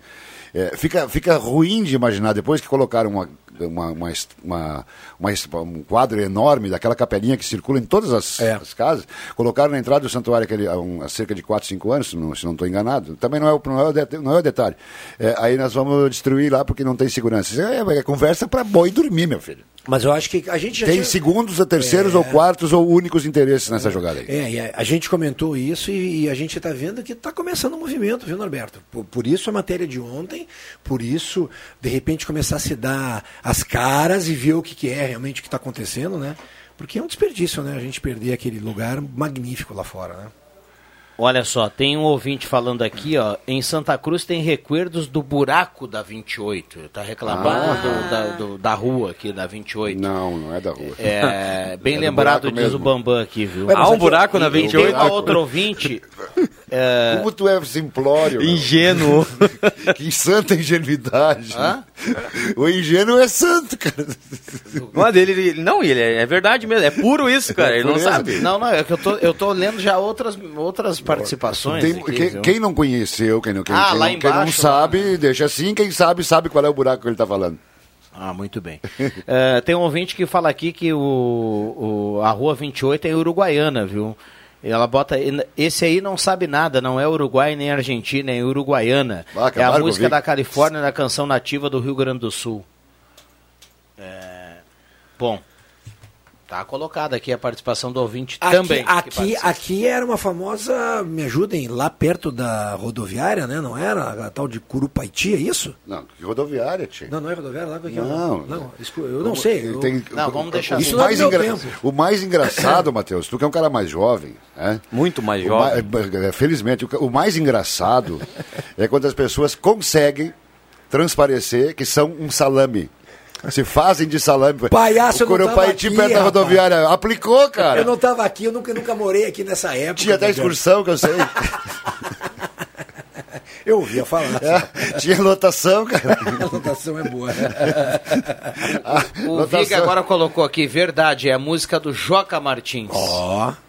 eh, fica, fica ruim de imaginar, depois que colocaram uma, uma, uma, uma- uma um quadro enorme daquela capelinha que circula em todas as, as casas, colocaram na entrada do santuário aquele, há, um- há cerca de 4, 5 anos, se não se não estou enganado. Também não é, o- não é, o, não é o detalhe. Eh, aí nós vamos destruir lá porque não tem segurança. É, é conversa para boi dormir, meu filho. Mas eu acho que a gente já Tem tinha- segundos, terceiros É. ou quartos ou únicos interesses nessa jogada aí. É, e a, gente comentou isso e, e a gente está vendo que está começando um movimento, viu, Norberto? Por, por isso a matéria de ontem, por isso, de repente, começar a se dar as caras e ver o que, que é realmente o que está acontecendo, né? Porque é um desperdício, né? A gente perder aquele lugar magnífico lá fora, né? Olha só, tem um ouvinte falando aqui, ó. Em Santa Cruz tem recuerdos do buraco da 28. Tá reclamando Ah. do- da, do- da rua aqui, da 28. Não, não é da rua. É, bem É do lembrado, diz mesmo. o Bambam aqui, viu? Há um aqui- buraco na E tem 28? uma outra ouvinte. É... Como tu é simplório. Ingênuo. que santa ingenuidade. Hã? O ingênuo é santo, cara. Mas ele, ele, não, ele é, é, verdade mesmo, é puro isso, cara. É ele não sabe. Não, não, é que eu tô, eu tô lendo já outras, outras participações. Tem, aqui, quem, quem, não conheceu, quem não, quem, ah, quem, lá não, embaixo, quem não sabe, deixa assim, quem sabe, sabe qual é o buraco que ele tá falando. Ah, muito bem. uh, tem um ouvinte que fala aqui que o, o, a Rua 28 é uruguaiana, viu? Ela bota. Esse aí não sabe nada, não é Uruguai nem Argentina, é Uruguaiana. Ah, é a música da Califórnia da canção nativa do Rio Grande do Sul. É... Bom. Tá colocada aqui a participação do ouvinte aqui, também. Aqui, aqui era uma famosa, me ajudem, lá perto da rodoviária, né? Não era? A tal de Curupaiti, é isso? Não, que rodoviária, tio. Não, não é rodoviária lá? Aqui, não, não, eu não sei. Eu... Tem, não, vamos deixar isso o mais, engra... o mais engraçado, Matheus, tu que é um cara mais jovem, né? Muito mais jovem. Mais, felizmente, o mais engraçado é quando as pessoas conseguem transparecer que são um salame. Se fazem de salame. Palhaço, o aqui, perto da rodoviária. Aplicou, cara. Eu não tava aqui, eu nunca, nunca morei aqui nessa época. Tinha até excursão, que eu sei. Eu ouvia falar. É, tinha lotação, cara. A lotação é boa. o lotação... Viga agora colocou aqui, verdade, é a música do Joca Martins. Ó. Oh.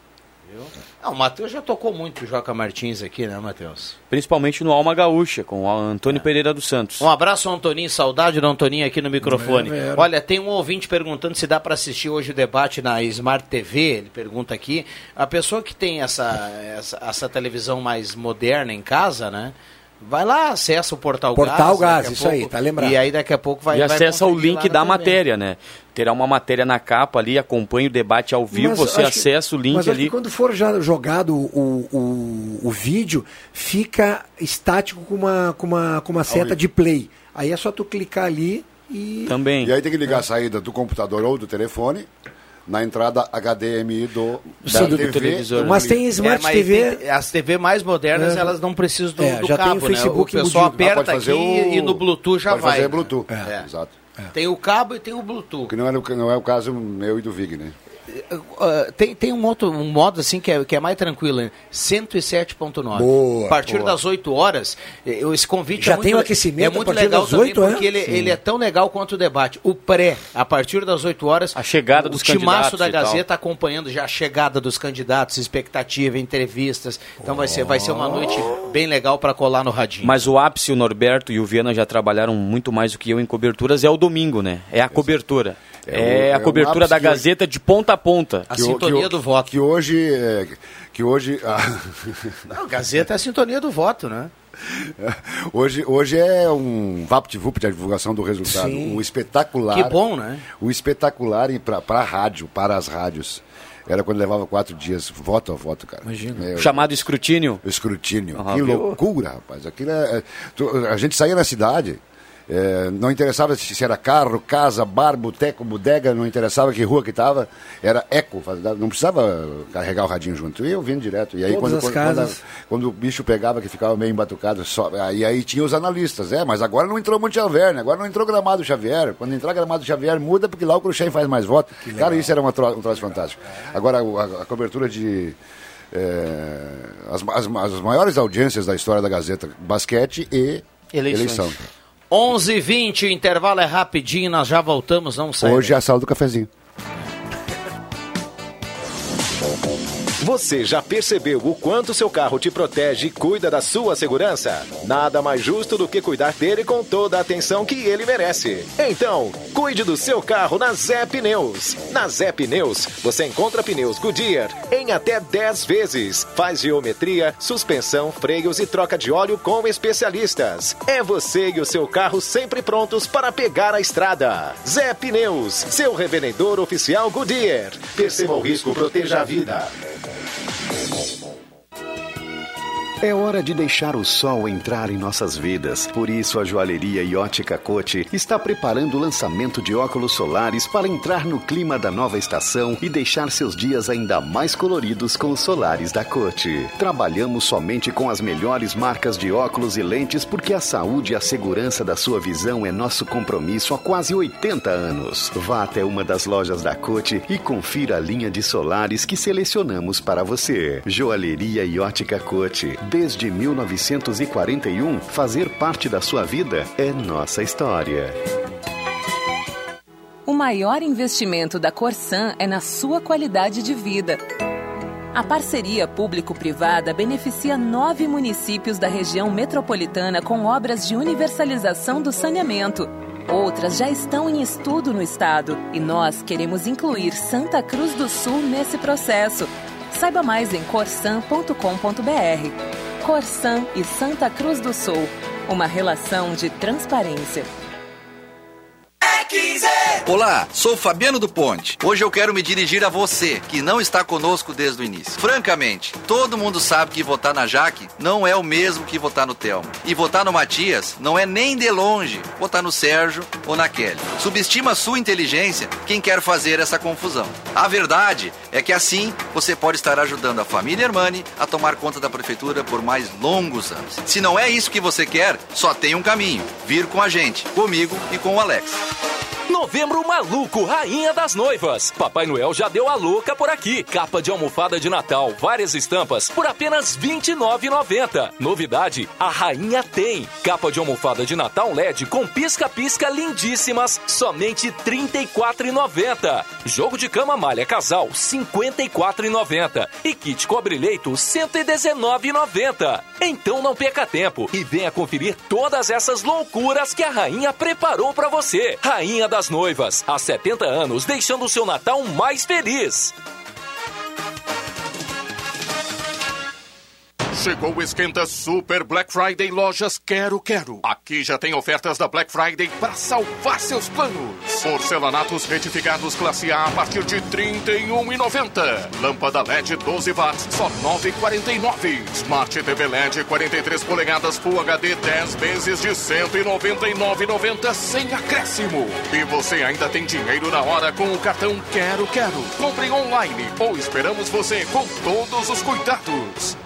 Ah, o Matheus já tocou muito o Joca Martins aqui, né, Matheus? Principalmente no Alma Gaúcha, com o Antônio é. Pereira dos Santos. Um abraço ao Antoninho, saudade do Antoninho aqui no microfone. É, Olha, tem um ouvinte perguntando se dá para assistir hoje o debate na Smart TV, ele pergunta aqui. A pessoa que tem essa, essa, essa televisão mais moderna em casa, né? Vai lá, acessa o Portal, Portal Gás. Gás, isso pouco, aí, tá lembrado. E aí daqui a pouco vai E acessa o link da matéria, né? Terá uma matéria na capa ali, acompanha o debate ao vivo, mas você acessa que, o link mas ali. Mas quando for já jogado o, o, o vídeo, fica estático com uma, com uma, com uma seta de play. Aí é só tu clicar ali e. Também. E aí tem que ligar é. a saída do computador ou do telefone na entrada HDMI do, Sim, do, TV, televisor. Mas tem Smart é, TV. Tem, as TV mais modernas, é, elas não precisam do, é, do já cabo, tem o Facebook né? O pessoal aperta aqui o, e no Bluetooth já pode vai. fazer Bluetooth, é. exato. Tem o cabo e tem o Bluetooth. Que não é, não é o caso meu e do Vig, né? Uh, tem, tem um outro um modo assim que é, que é mais tranquilo, né? 107.9. A partir boa. das 8 horas, eu, esse convite Já é muito, tem o aquecimento é muito legal 8, também, porque ele, ele é tão legal quanto o debate. O pré, a partir das 8 horas, a chegada dos o timaço da Gazeta acompanhando já a chegada dos candidatos, expectativa, entrevistas. Então oh. vai, ser, vai ser uma noite bem legal para colar no radinho. Mas o ápice, o Norberto e o Viana já trabalharam muito mais do que eu em coberturas, é o domingo, né? É a cobertura. É, é a cobertura da Gazeta de ponta a ponta. A que sintonia que, do voto. Que hoje. É, que hoje a... Não, Gazeta é a sintonia do voto, né? Hoje, hoje é um vapt-vupt de divulgação do resultado. Sim. Um espetacular. Que bom, né? Um espetacular para a rádio, para as rádios. Era quando levava quatro dias, voto a voto, cara. Imagina. É, Chamado escrutínio? Escrutínio. que viu? loucura, rapaz. Aquilo é, é, a gente saía na cidade, é, não interessava se era carro, casa, bar, boteco, bodega, não interessava que rua que estava, era eco, não precisava carregar o radinho junto. E eu vindo direto. E aí quando, quando, quando, quando, o bicho pegava que ficava meio embatucado, só, aí, aí tinha os analistas, é, mas agora não entrou Monte Alverne, agora não entrou Gramado Xavier. Quando entrar Gramado Xavier muda porque lá o Cruxem faz mais voto. Cara, isso era uma tro, um troço fantástico. Agora a, a cobertura de é, as, as, as maiores audiências da história da Gazeta, basquete e eleição. 11h20, o intervalo é rapidinho, nós já voltamos, não sai. Hoje é a sala do cafezinho. Você já percebeu o quanto seu carro te protege e cuida da sua segurança? Nada mais justo do que cuidar dele com toda a atenção que ele merece. Então, cuide do seu carro na Zé Pneus. Na Zé Pneus, você encontra pneus Goodyear em até 10 vezes. Faz geometria, suspensão, freios e troca de óleo com especialistas. É você e o seu carro sempre prontos para pegar a estrada. Zé Pneus, seu revendedor oficial Goodyear. Perceba o risco, proteja a vida. Thank you. É hora de deixar o sol entrar em nossas vidas. Por isso, a joalheria e ótica Cote está preparando o lançamento de óculos solares para entrar no clima da nova estação e deixar seus dias ainda mais coloridos com os solares da Cote. Trabalhamos somente com as melhores marcas de óculos e lentes porque a saúde e a segurança da sua visão é nosso compromisso há quase 80 anos. Vá até uma das lojas da Cote e confira a linha de solares que selecionamos para você. Joalheria e ótica Cote Desde 1941, fazer parte da sua vida é nossa história. O maior investimento da Corsan é na sua qualidade de vida. A parceria público-privada beneficia nove municípios da região metropolitana com obras de universalização do saneamento. Outras já estão em estudo no estado e nós queremos incluir Santa Cruz do Sul nesse processo. Saiba mais em corsan.com.br. Corsan e Santa Cruz do Sul uma relação de transparência. Olá, sou Fabiano do Ponte. Hoje eu quero me dirigir a você, que não está conosco desde o início. Francamente, todo mundo sabe que votar na Jaque não é o mesmo que votar no Telmo. E votar no Matias não é nem de longe votar no Sérgio ou na Kelly. Subestima sua inteligência quem quer fazer essa confusão. A verdade é que assim você pode estar ajudando a família Hermani a tomar conta da prefeitura por mais longos anos. Se não é isso que você quer, só tem um caminho: vir com a gente, comigo e com o Alex. Novembro maluco, rainha das noivas. Papai Noel já deu a louca por aqui. Capa de almofada de Natal, várias estampas por apenas R$ 29,90. Novidade, a rainha tem. Capa de almofada de Natal LED com pisca-pisca lindíssimas, somente R$ 34,90. Jogo de cama malha casal, R$ 54,90. E kit cobre-leito, R$ 119,90. Então não perca tempo e venha conferir todas essas loucuras que a rainha preparou para você. Rainha das Noivas, há 70 anos, deixando o seu Natal mais feliz. Chegou o Esquenta Super Black Friday Lojas Quero Quero. Aqui já tem ofertas da Black Friday para salvar seus planos. Porcelanatos retificados classe A a partir de R$ 31,90. Lâmpada LED 12 watts, só R$ 9,49. Smart TV LED 43 polegadas Full HD 10 vezes de R$ 199,90 sem acréscimo. E você ainda tem dinheiro na hora com o cartão Quero Quero. Compre online ou esperamos você com todos os cuidados.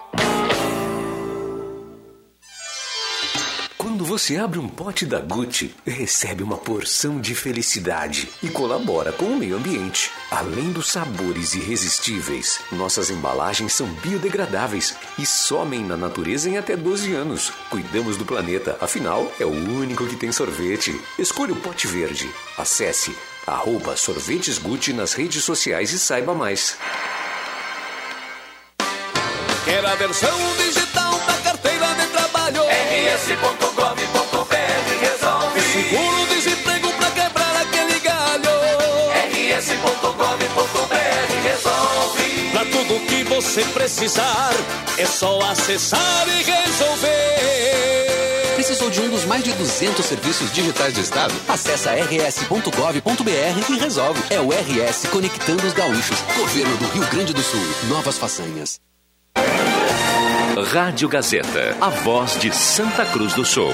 Quando você abre um pote da Gucci, recebe uma porção de felicidade e colabora com o meio ambiente. Além dos sabores irresistíveis, nossas embalagens são biodegradáveis e somem na natureza em até 12 anos. Cuidamos do planeta, afinal, é o único que tem sorvete. Escolha o pote verde. Acesse arroba sorvetes Gucci nas redes sociais e saiba mais. Quer a versão digital da carteira de trabalho? rs.gov.br rs.gov.br resolve. Pra tudo que você precisar, é só acessar e resolver. Precisou de um dos mais de 200 serviços digitais do Estado? Acesse rs.gov.br e resolve. É o RS Conectando os Gaúchos. Governo do Rio Grande do Sul. Novas façanhas. Rádio Gazeta, a voz de Santa Cruz do Sul.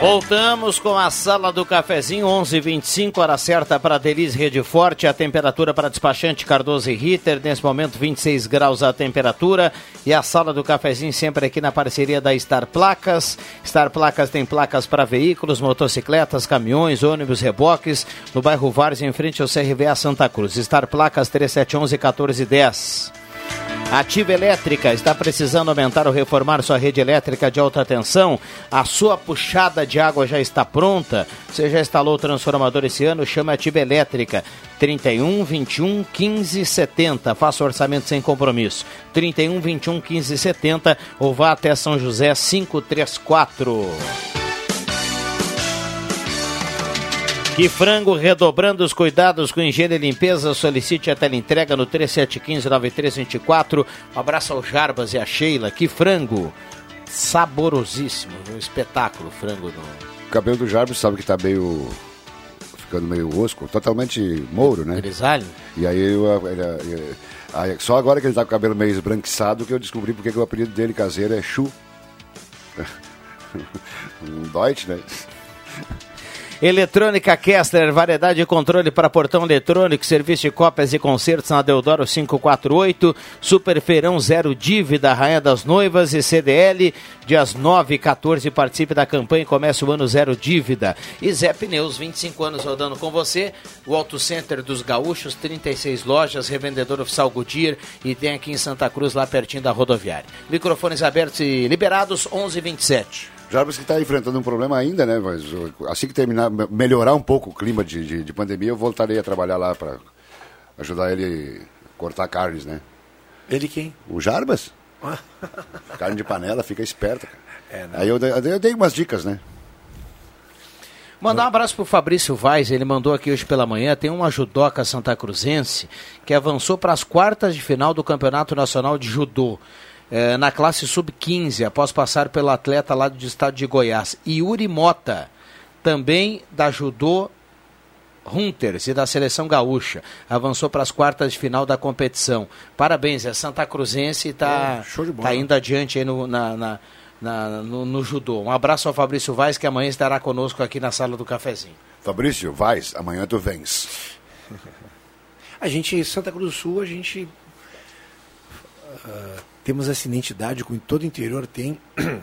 Voltamos com a sala do cafezinho, 11:25 hora certa para Delize Rede Forte, a temperatura para despachante Cardoso e Ritter, nesse momento 26 graus a temperatura, e a sala do cafezinho sempre aqui na parceria da Star Placas. Star Placas tem placas para veículos, motocicletas, caminhões, ônibus, reboques, no bairro Várzea, em frente ao CRVA Santa Cruz. Star Placas 3711 1410. Ativa Elétrica está precisando aumentar ou reformar sua rede elétrica de alta tensão? A sua puxada de água já está pronta? Você já instalou o transformador esse ano? Chama Ativa Elétrica. 31 21 15 70. Faça orçamento sem compromisso. 31 21 15 70 ou vá até São José 534. Que frango redobrando os cuidados com higiene e limpeza. Solicite a teleentrega no 3715-9324. Um abraço ao Jarbas e a Sheila. Que frango saborosíssimo. Um espetáculo frango. No... O cabelo do Jarbas sabe que tá meio. ficando meio osco, totalmente mouro, né? Grisalho? E aí eu. ele- ele- aí, só agora que ele tá com o cabelo meio esbranquiçado que eu descobri porque que o apelido dele caseiro é Chu. um Deutsch, né? Eletrônica Kessler, variedade de controle para portão eletrônico, serviço de cópias e concertos na Deodoro 548, Super Feirão Zero Dívida, Rainha das Noivas e CDL, dias 9 e 14, participe da campanha e comece o ano Zero Dívida. E Zé Pneus, 25 anos rodando com você, o Auto Center dos Gaúchos, 36 lojas, revendedor oficial Goodyear e tem aqui em Santa Cruz, lá pertinho da rodoviária. Microfones abertos e liberados, 11 h 27 Jarbas que está enfrentando um problema ainda, né? Mas assim que terminar, me- melhorar um pouco o clima de, de, de pandemia, eu voltarei a trabalhar lá para ajudar ele a cortar carnes, né? Ele quem? O Jarbas? Carne de panela, fica esperta. É, né? Aí eu, dei- eu dei- umas dicas, né? Mandar um abraço pro Fabrício Vaz, ele mandou aqui hoje pela manhã, tem uma judoca santa cruzense que avançou para as quartas de final do Campeonato Nacional de Judô. Eh, na classe sub-15, após passar pelo atleta lá do estado de Goiás. Yuri Mota, também da Judô Hunters e da seleção gaúcha. Avançou para as quartas de final da competição. Parabéns, é Santa Cruzense e está É, tá indo adiante aí no, na, na- na- no, no judô. Um abraço ao Fabrício Vaz, que amanhã estará conosco aqui na sala do cafezinho. Fabrício, vais, amanhã tu vens. A gente, Santa Cruz do Sul, a gente ah, temos essa identidade, como todo o interior tem,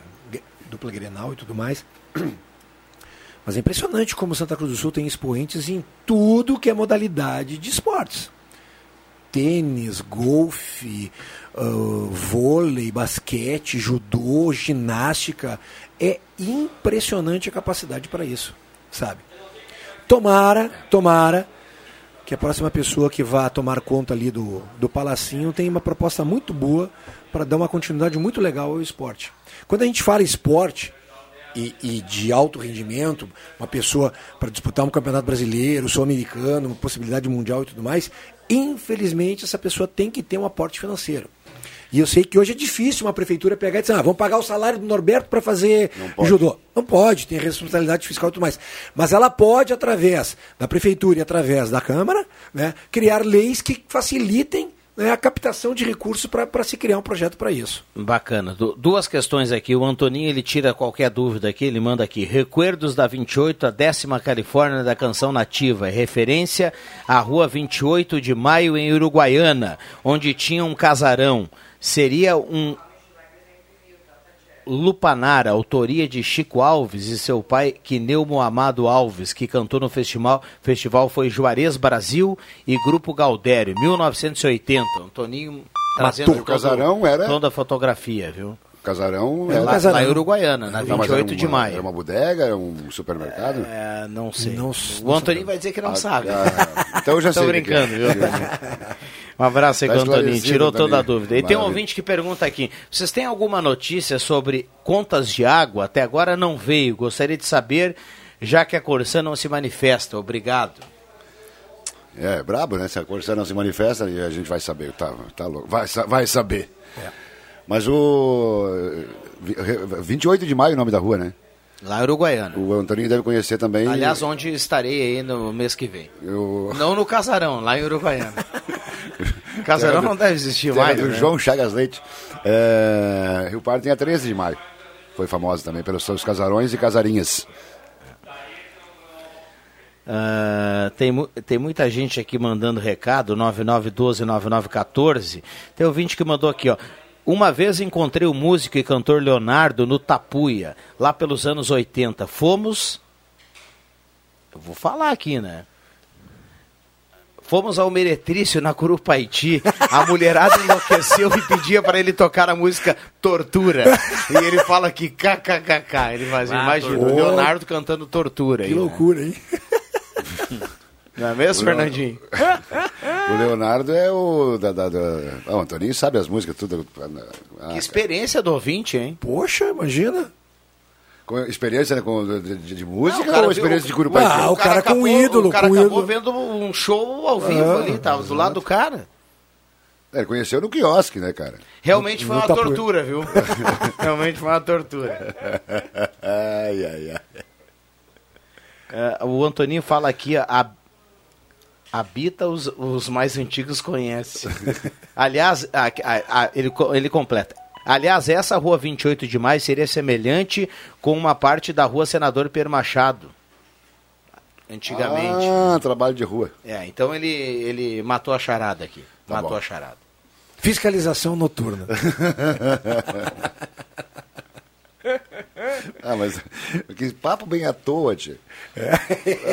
dupla Grenal e tudo mais. Mas é impressionante como Santa Cruz do Sul tem expoentes em tudo que é modalidade de esportes. Tênis, golfe, ah, vôlei, basquete, judô, ginástica. É impressionante a capacidade para isso, sabe? Tomara, tomara que a próxima pessoa que vá tomar conta ali do, do Palacinho tem uma proposta muito boa para dar uma continuidade muito legal ao esporte. Quando a gente fala esporte e, e de alto rendimento, uma pessoa para disputar um campeonato brasileiro, sul-americano, uma possibilidade mundial e tudo mais, infelizmente essa pessoa tem que ter um aporte financeiro. E eu sei que hoje é difícil uma prefeitura pegar e dizer, ah, vamos pagar o salário do Norberto para fazer judô. Não pode, tem responsabilidade fiscal e tudo mais. Mas ela pode, através da prefeitura e através da Câmara, né, criar leis que facilitem né, a captação de recursos para se criar um projeto para isso. Bacana. Du- duas questões aqui. O Antoninho ele tira qualquer dúvida aqui, ele manda aqui. Recuerdos da 28, a décima Califórnia da canção nativa. É referência à rua 28 de maio em Uruguaiana, onde tinha um casarão. Seria um Lupanar, autoria de Chico Alves e seu pai Quineumo Amado Alves, que cantou no festival, festival foi Juarez Brasil e Grupo Galdério, 1980. Antoninho trazendo o casarão era- toda a fotografia, viu? Casarão É lá, lá em Uruguaiana, na Não, mas 28 era de uma- maio. Era uma bodega, era um supermercado? É, não sei. Não- o Antoninho vai dizer que não Ah, sabe. ah, então eu já Tô sei que é. brincando, viu? Um abraço aí Tá com o Antoninho, esclarecido, tirou toda a dúvida. E tem um Maravilha. ouvinte que pergunta aqui: vocês têm alguma notícia sobre contas de água? Até agora não veio. Gostaria de saber, já que a Corsã não se manifesta. Obrigado. É, brabo, né? Se a Corsã não se manifesta, a gente vai saber. Tá, tá louco. Vai, vai saber. Mas o. vi- re- 28 de maio é o nome da rua, né? Lá em Uruguaiana. O Antoninho deve conhecer também. Aliás, onde estarei aí no mês que vem. Eu... Não no Casarão, lá em Uruguaiana. Casarão não deve existir mais. do né? João Chagas Leite. É, Rio Pardo tem a 13 de maio. Foi famosa também pelos seus casarões e casarinhas. Ah, tem, tem muita gente aqui mandando recado, 9912-9914. Tem ouvinte que mandou aqui, ó. Uma vez encontrei o músico e cantor Leonardo no Tapuia, lá pelos anos 80. Fomos. Eu vou falar aqui, né? Fomos ao Meretrício, na Curupaiti. A mulherada enlouqueceu e pedia para ele tocar a música Tortura. E ele fala que kkkk. Ele faz, Ah, imagina, o. Leonardo cantando Tortura. Que aí, né? loucura, hein? Não é mesmo, O Fernandinho? O Leonardo é o. Da, da, da... Ah, o Antoninho sabe as músicas, tudo. Ah, Que experiência do ouvinte, hein? Poxa, imagina. com experiência né, com, de, de- de música Não, o cara ou experiência de Curupaiti? Ah, o cara com acabou, ídolo, O cara com acabou ídolo. vendo um show ao vivo Ah, ali, tava do lado do cara. É, ele conheceu no quiosque, né, cara? Realmente foi No uma tortura, viu? Realmente foi uma tortura. ai, ai, ai. É, o Antoninho fala aqui, a, habita os, os mais antigos conhece. Aliás, a- a- a- ele, ele completa. Aliás, essa rua 28 de maio seria semelhante com uma parte da rua Senador Pedro Machado. Antigamente. Ah, trabalho de rua. É, então ele, ele matou a charada aqui. Tá matou bom. a charada. Fiscalização noturna. ah, mas que papo bem à toa, tio.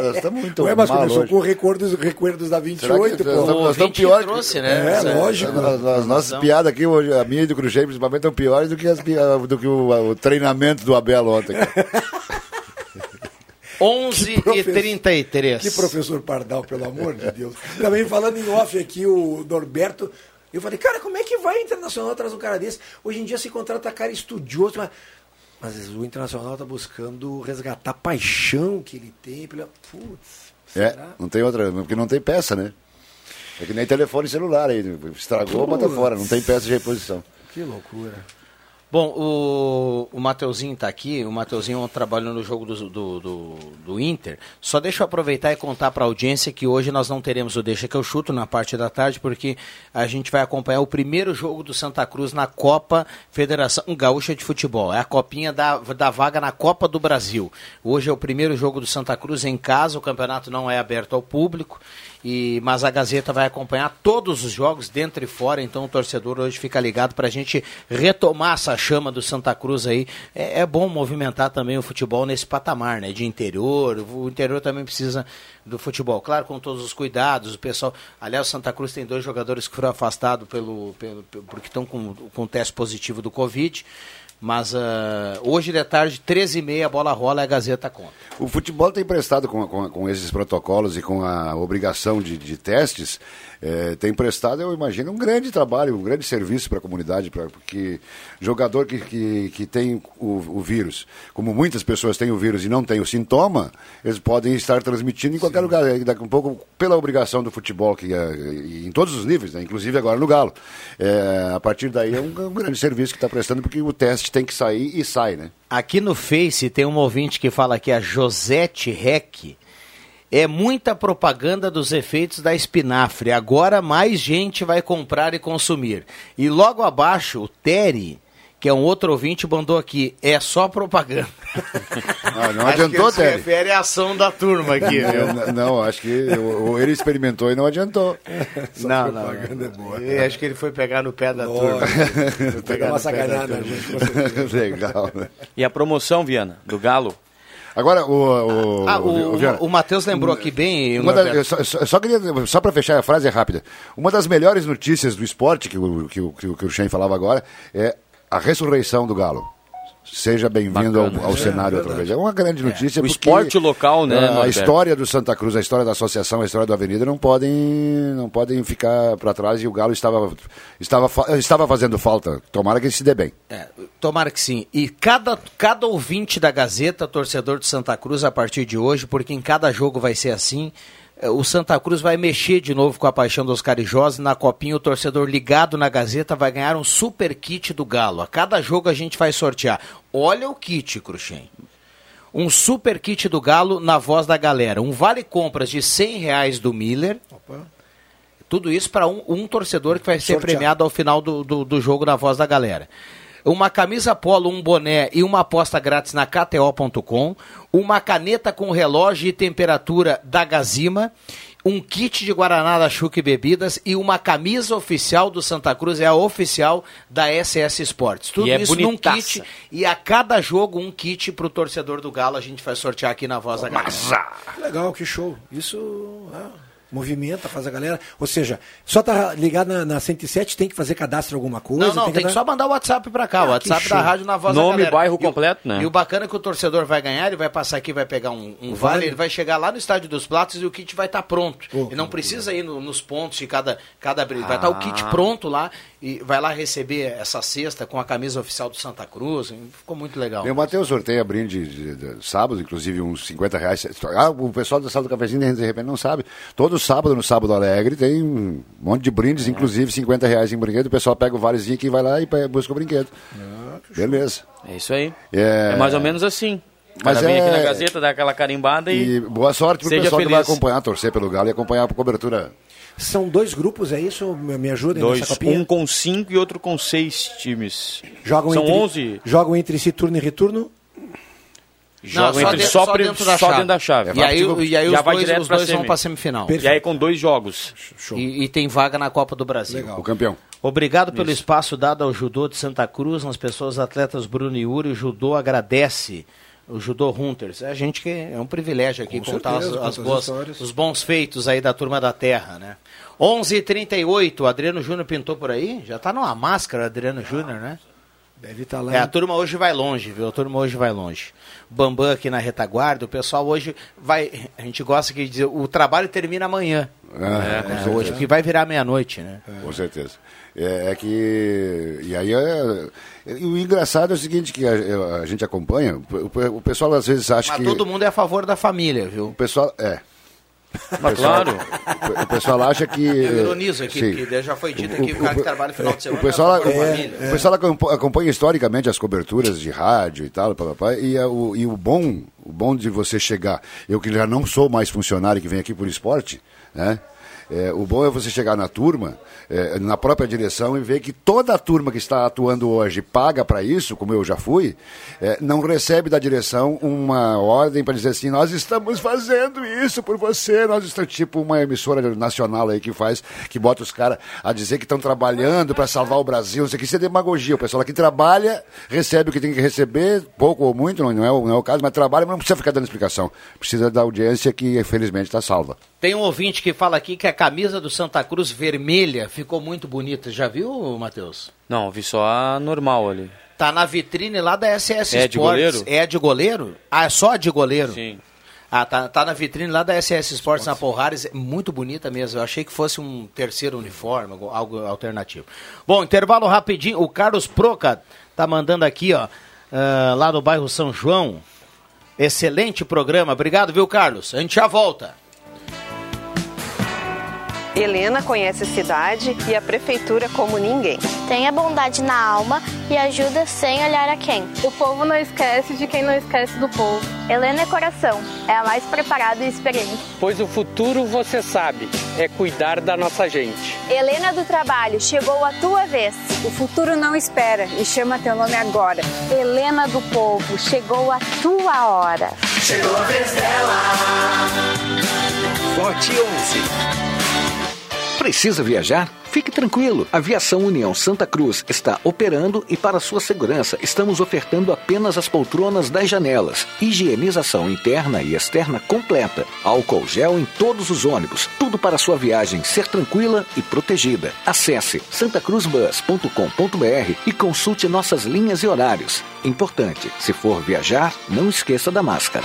Nós estamos muito Ué, mas mal começou hoje. com recordos, recuerdos da Será 28, que pô. nós nós estamos pior trouxe, né? É, Essa- lógico. As, as nossas piadas aqui, hoje, a minha e do Cruzeiro, principalmente, estão piores do que, as, do que o, o treinamento do Abel ontem. cara. 11 e professor- 33. Que professor Pardal, pelo amor de Deus. Também falando em off aqui, o Norberto. Eu falei, cara, como é que vai Internacional atrás de um cara desse? Hoje em dia se contrata cara estudioso, mas, mas o Internacional está buscando resgatar a paixão que ele tem. Pela... Putz, É, será? não tem outra, porque não tem peça, né? É que nem telefone celular aí. Estragou, bota Putz. fora, não tem peça de reposição. Que loucura. Bom, o, o Mateuzinho está aqui, o Mateuzinho trabalhou no jogo do, do, do, do Inter. Só deixa eu aproveitar e contar para a audiência que hoje nós não teremos o Deixa que eu chuto na parte da tarde, porque a gente vai acompanhar o primeiro jogo do Santa Cruz na Copa Federação Gaúcha de Futebol. É a copinha da, da vaga na Copa do Brasil. Hoje é o primeiro jogo do Santa Cruz em casa, o campeonato não é aberto ao público. E, mas a Gazeta vai acompanhar todos os jogos, dentro e fora, então o torcedor hoje fica ligado para a gente retomar essa chama do Santa Cruz aí. É, é bom movimentar também o futebol nesse patamar, né? De interior. O interior também precisa do futebol. Claro, com todos os cuidados, o pessoal. Aliás, o Santa Cruz tem dois jogadores que foram afastados pelo, pelo, pelo- porque estão com, com teste positivo do Covid. Mas ah, hoje de tarde, 13h30, a bola rola e a Gazeta conta. O futebol tem prestado com, com, com esses protocolos e com a obrigação de, de testes, eh, tem prestado, eu imagino, um grande trabalho, um grande serviço para a comunidade, pra, porque jogador que, que, que tem o, o vírus, como muitas pessoas têm o vírus e não têm o sintoma, eles podem estar transmitindo em qualquer lugar, e daqui a um pouco pela obrigação do futebol, que é, em todos os níveis, né, inclusive agora no Galo. Eh, a partir daí é um, um grande serviço que está prestando, porque o teste tem que sair e sai, né? Aqui no Face tem um ouvinte que fala que a Josete Rec é muita propaganda dos efeitos da espinafre. Agora mais gente vai comprar e consumir. E logo abaixo, o Terry, que é um outro ouvinte, mandou aqui, é só propaganda. Ah, não Acho adiantou, que ele se Terry? refere à ação da turma aqui, viu? Não, não, acho que ele experimentou e não adiantou. Não, não. propaganda é boa. Eu acho que ele foi pegar no pé da turma. Foi pegar uma no pé da sacanagem, turma. gente. Legal, né? E a promoção, Viana, do Galo? Agora, o. o Ah, o, Viana, o, Matheus lembrou aqui bem. uma da- só, só- só queria, só para fechar a frase é rápida. Uma das melhores notícias do esporte que o que, o- que, o- que o Shen falava agora é a ressurreição do Galo. Seja bem-vindo ao, ao É, cenário outra vez. É uma grande notícia. O porque esporte local, né, A, Norberto? história do Santa Cruz, a história da associação, a história da Avenida não podem, não podem ficar para trás e o Galo estava, estava, estava fazendo falta. Tomara que ele se dê bem. É, tomara que sim. E cada, cada ouvinte da Gazeta, torcedor de Santa Cruz, a partir de hoje, porque em cada jogo vai ser assim, é, o Santa Cruz vai mexer de novo com a paixão dos carijós. Na copinha, o torcedor ligado na Gazeta vai ganhar um super kit do Galo. A cada jogo a gente vai sortear. Olha o kit, Cruxem. Um super kit do Galo na voz da galera. Um vale compras de 100 reais do Miller. Tudo isso para um, um torcedor que vai ser Sorteado. premiado ao final do, do, do jogo na voz da galera. Uma camisa polo, um boné e uma aposta grátis na KTO.com. Uma caneta com relógio e temperatura da Gazima. Um kit de Guaraná da Chuca e Bebidas e uma camisa oficial do Santa Cruz, é a oficial da SS Esportes. Tudo E é isso num bonitaça. kit e a cada jogo um kit pro torcedor do Galo. A gente vai sortear aqui na voz da galera. Legal, que show. Isso. ah, movimenta, faz a galera. Ou seja, só tá ligado na, na 107, tem que fazer cadastro alguma coisa. Não, não, tem que, dar- só mandar o WhatsApp pra cá, o Ah, WhatsApp que da rádio na voz da Nome, galera. bairro E o- completo, né? E o bacana é que o torcedor vai ganhar, ele vai passar aqui, vai pegar um, um vale, vale. ele vai chegar lá no Estádio dos Platos e o kit vai estar pronto. e não precisa ir no- nos pontos de cada, cada brilho. Vai estar o kit Ah. pronto lá e vai lá receber essa cesta com a camisa oficial do Santa Cruz. Ficou muito legal. E o Matheus sorteia brinde de, de- de sábado, inclusive uns 50 reais. Ah, o pessoal da sala do cafezinho de repente não sabe. Todo sábado, no Sábado Alegre, tem um monte de brindes, inclusive 50 reais em brinquedo. O pessoal pega o valezinho aqui, vai lá e busca o brinquedo. Beleza. É isso aí. É, É mais ou menos assim. Mas vem aqui é- na Gazeta, dá aquela carimbada e... E boa sorte pro Seja pessoal que vai feliz. acompanhar, torcer pelo Galo e acompanhar a cobertura. São dois grupos, é isso? Me me ajudem Dois, nessa copinha? um com cinco e outro com seis times. Jogam São entre, 11. Jogam entre si turno e retorno? Jogam só entre dentro- só, só dentro da só chave. dentro da chave. E aí, e aí Já os vai dois, direto os dois vão pra semifinal. E aí com dois jogos. E, e tem vaga na Copa do Brasil. O campeão. Obrigado pelo Isso. espaço dado ao judô de Santa Cruz, nas pessoas atletas Bruno e Yuri. O judô agradece. O judô Hunters. A gente que é um privilégio aqui Com contar certeza, as, as boas, os bons feitos aí da turma da Terra, né? 11:38. O Adriano Júnior pintou por aí. Já tá numa máscara, Adriano Júnior, né? Deve estar lá. É, a turma hoje vai longe, viu? A turma hoje vai longe. Bambam aqui na retaguarda, o pessoal hoje vai. A gente gosta de dizer, o trabalho termina amanhã. Ah, né? com É, certeza. hoje, porque vai virar meia-noite, né? Com certeza. É, é que. E aí é. e o engraçado é o seguinte, que a, a gente acompanha, o, o pessoal às vezes acha Mas que. todo mundo é a favor da família, viu? O pessoal. É. Mas O pessoal- claro. O, o pessoal acha que. Eu ironizo aqui, Sim. porque já foi dito aqui que o cara que trabalha no final de semana O pessoal, é a favor da é, família. o pessoal acompa- acompanha historicamente as coberturas de rádio e tal, e, é o, e o bom o bom de você chegar, eu que já não sou mais funcionário que vem aqui por esporte, né? É, o bom é você chegar na turma, é, na própria direção e ver que toda a turma que está atuando hoje paga para isso, como eu já fui, é, não recebe da direção uma ordem para dizer assim, nós estamos fazendo isso por você, nós estamos tipo uma emissora nacional aí que faz, que bota os caras a dizer que estão trabalhando para salvar o Brasil, não sei o que, isso é demagogia, o pessoal que trabalha recebe o que tem que receber, pouco ou muito, não, é, não é o caso, mas trabalha, mas não precisa ficar dando explicação, precisa da audiência que felizmente está salva. Tem um ouvinte que fala aqui que a camisa do Santa Cruz vermelha ficou muito bonita. Já viu, Matheus? Não, vi só a normal ali. Tá na vitrine lá da SS É de Sports. goleiro? É de goleiro? Ah, é só de goleiro? Sim. Ah, tá, tá na vitrine lá da SS Sports na Porrares, é muito bonita mesmo. Eu achei que fosse um terceiro uniforme, algo- algo alternativo. Bom, intervalo rapidinho. O Carlos Proca tá mandando aqui, ó, ah, lá no bairro São João. Excelente programa. Obrigado, viu, Carlos? A gente já volta. Helena conhece a cidade e a prefeitura como ninguém. Tem a bondade na alma e ajuda sem olhar a quem. O povo não esquece de quem não esquece do povo. Helena é coração, é a mais preparada e experiente. Pois o futuro, você sabe, é cuidar da nossa gente. Helena do Trabalho, chegou a tua vez. O futuro não espera e chama teu nome agora. Helena do Povo, chegou a tua hora. Chegou a vez dela. Forte 11. Precisa viajar? Fique tranquilo. A Aviação União Santa Cruz está operando e para sua segurança estamos ofertando apenas as poltronas das janelas, higienização interna e externa completa, álcool gel em todos os ônibus, tudo para sua viagem ser tranquila e protegida. Acesse santacruzbus.com.br e consulte nossas linhas e horários. Importante, se for viajar, não esqueça da máscara.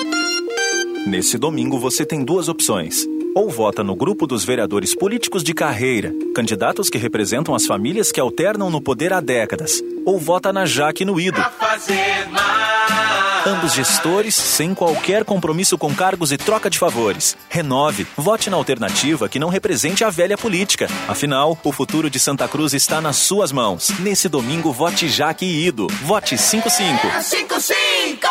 Nesse domingo você tem duas opções. Ou vota no grupo dos vereadores políticos de carreira, candidatos que representam as famílias que alternam no poder há décadas. Ou vota na Jaque no Ido. Ambos gestores sem qualquer compromisso com cargos e troca de favores. Renove. Vote na alternativa que não represente a velha política. Afinal, o futuro de Santa Cruz está nas suas mãos. Nesse domingo, vote Jaque e Ido. Vote 55. É 55!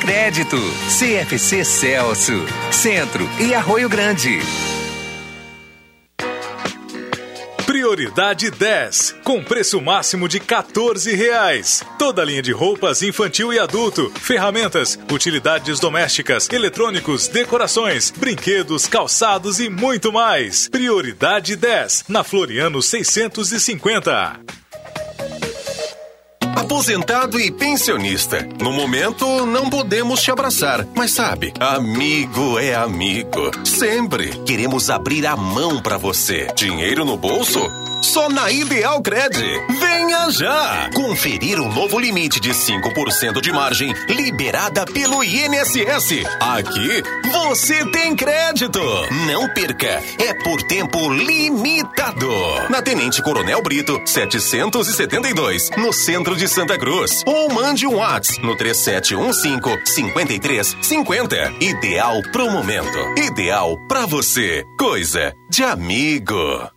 crédito. CFC Celso, Centro e Arroio Grande. Prioridade 10, com preço máximo de 14 reais. Toda linha de roupas infantil e adulto, ferramentas, utilidades domésticas, eletrônicos, decorações, brinquedos, calçados e muito mais. Prioridade 10, na Floriano 650. Aposentado e pensionista. No momento, não podemos te abraçar, mas sabe, amigo é amigo. Sempre queremos abrir a mão para você. Dinheiro no bolso? Só na Ideal Cred. Venha já! Conferir o novo limite de 5% de margem liberada pelo INSS. Aqui você tem crédito. Não perca, é por tempo limitado. Na Tenente Coronel Brito, 772, no centro de Santa Cruz. Ou mande um WhatsApp no 3715-5350. Ideal pro momento. Ideal pra você. Coisa de amigo.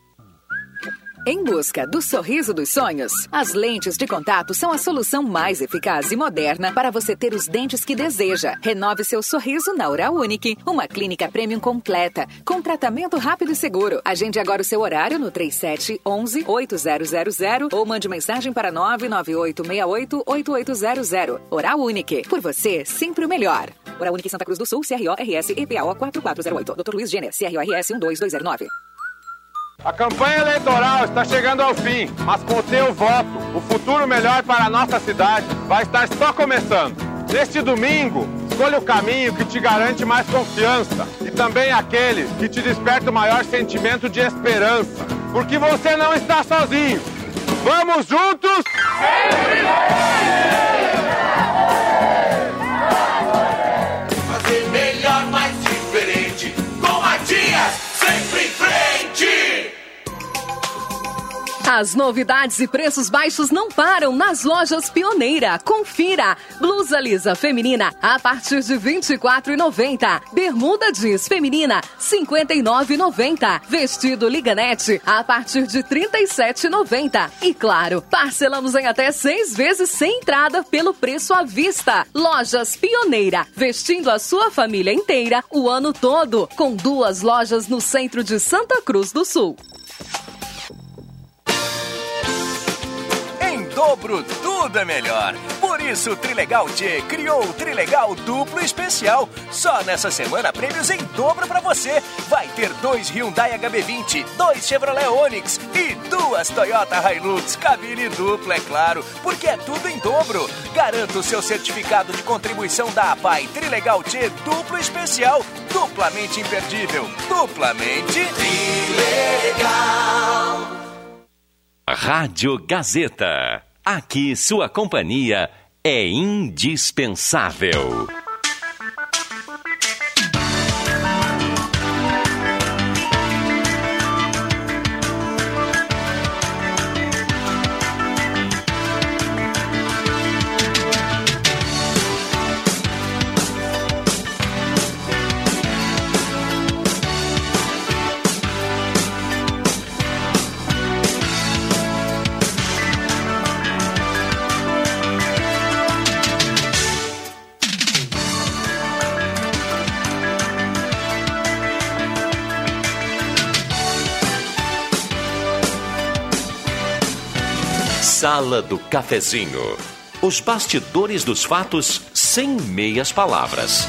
Em busca do sorriso dos sonhos, as lentes de contato são a solução mais eficaz e moderna para você ter os dentes que deseja. Renove seu sorriso na Oral Unique, uma clínica premium completa, com tratamento rápido e seguro. Agende agora o seu horário no 3711 8000 ou mande mensagem para 99868 8800. Oral Unique, por você, sempre o melhor. Oral Unique Santa Cruz do Sul, CRO RS EPAO 4408. Dr. Luiz Gêner, CRORS 12209. A campanha eleitoral está chegando ao fim, mas com o teu voto, o futuro melhor para a nossa cidade vai estar só começando. Neste domingo, escolha o caminho que te garante mais confiança e também aquele que te desperta o maior sentimento de esperança, porque você não está sozinho. Vamos juntos? Fazer As novidades e preços baixos não param nas lojas Pioneira. Confira. Blusa lisa feminina a partir de R$ 24,90. Bermuda jeans feminina R$ 59,90. Vestido Liganete a partir de R$ 37,90. E claro, parcelamos em até seis vezes sem entrada pelo preço à vista. Lojas Pioneira, vestindo a sua família inteira o ano todo, com duas lojas no centro de Santa Cruz do Sul. Dobro, tudo é melhor. Por isso, o Trilegal T criou o Trilegal Duplo Especial. Só nessa semana, prêmios em dobro pra você. Vai ter dois Hyundai HB20, dois Chevrolet Onix e duas Toyota Hilux. Cabine dupla, é claro, porque é tudo em dobro. Garanta o seu certificado de contribuição da APAI Trilegal T Duplo Especial. Duplamente imperdível. Duplamente... Trilegal. Rádio Gazeta. Aqui sua companhia é indispensável. Sala do Cafezinho. Os bastidores dos fatos sem meias palavras.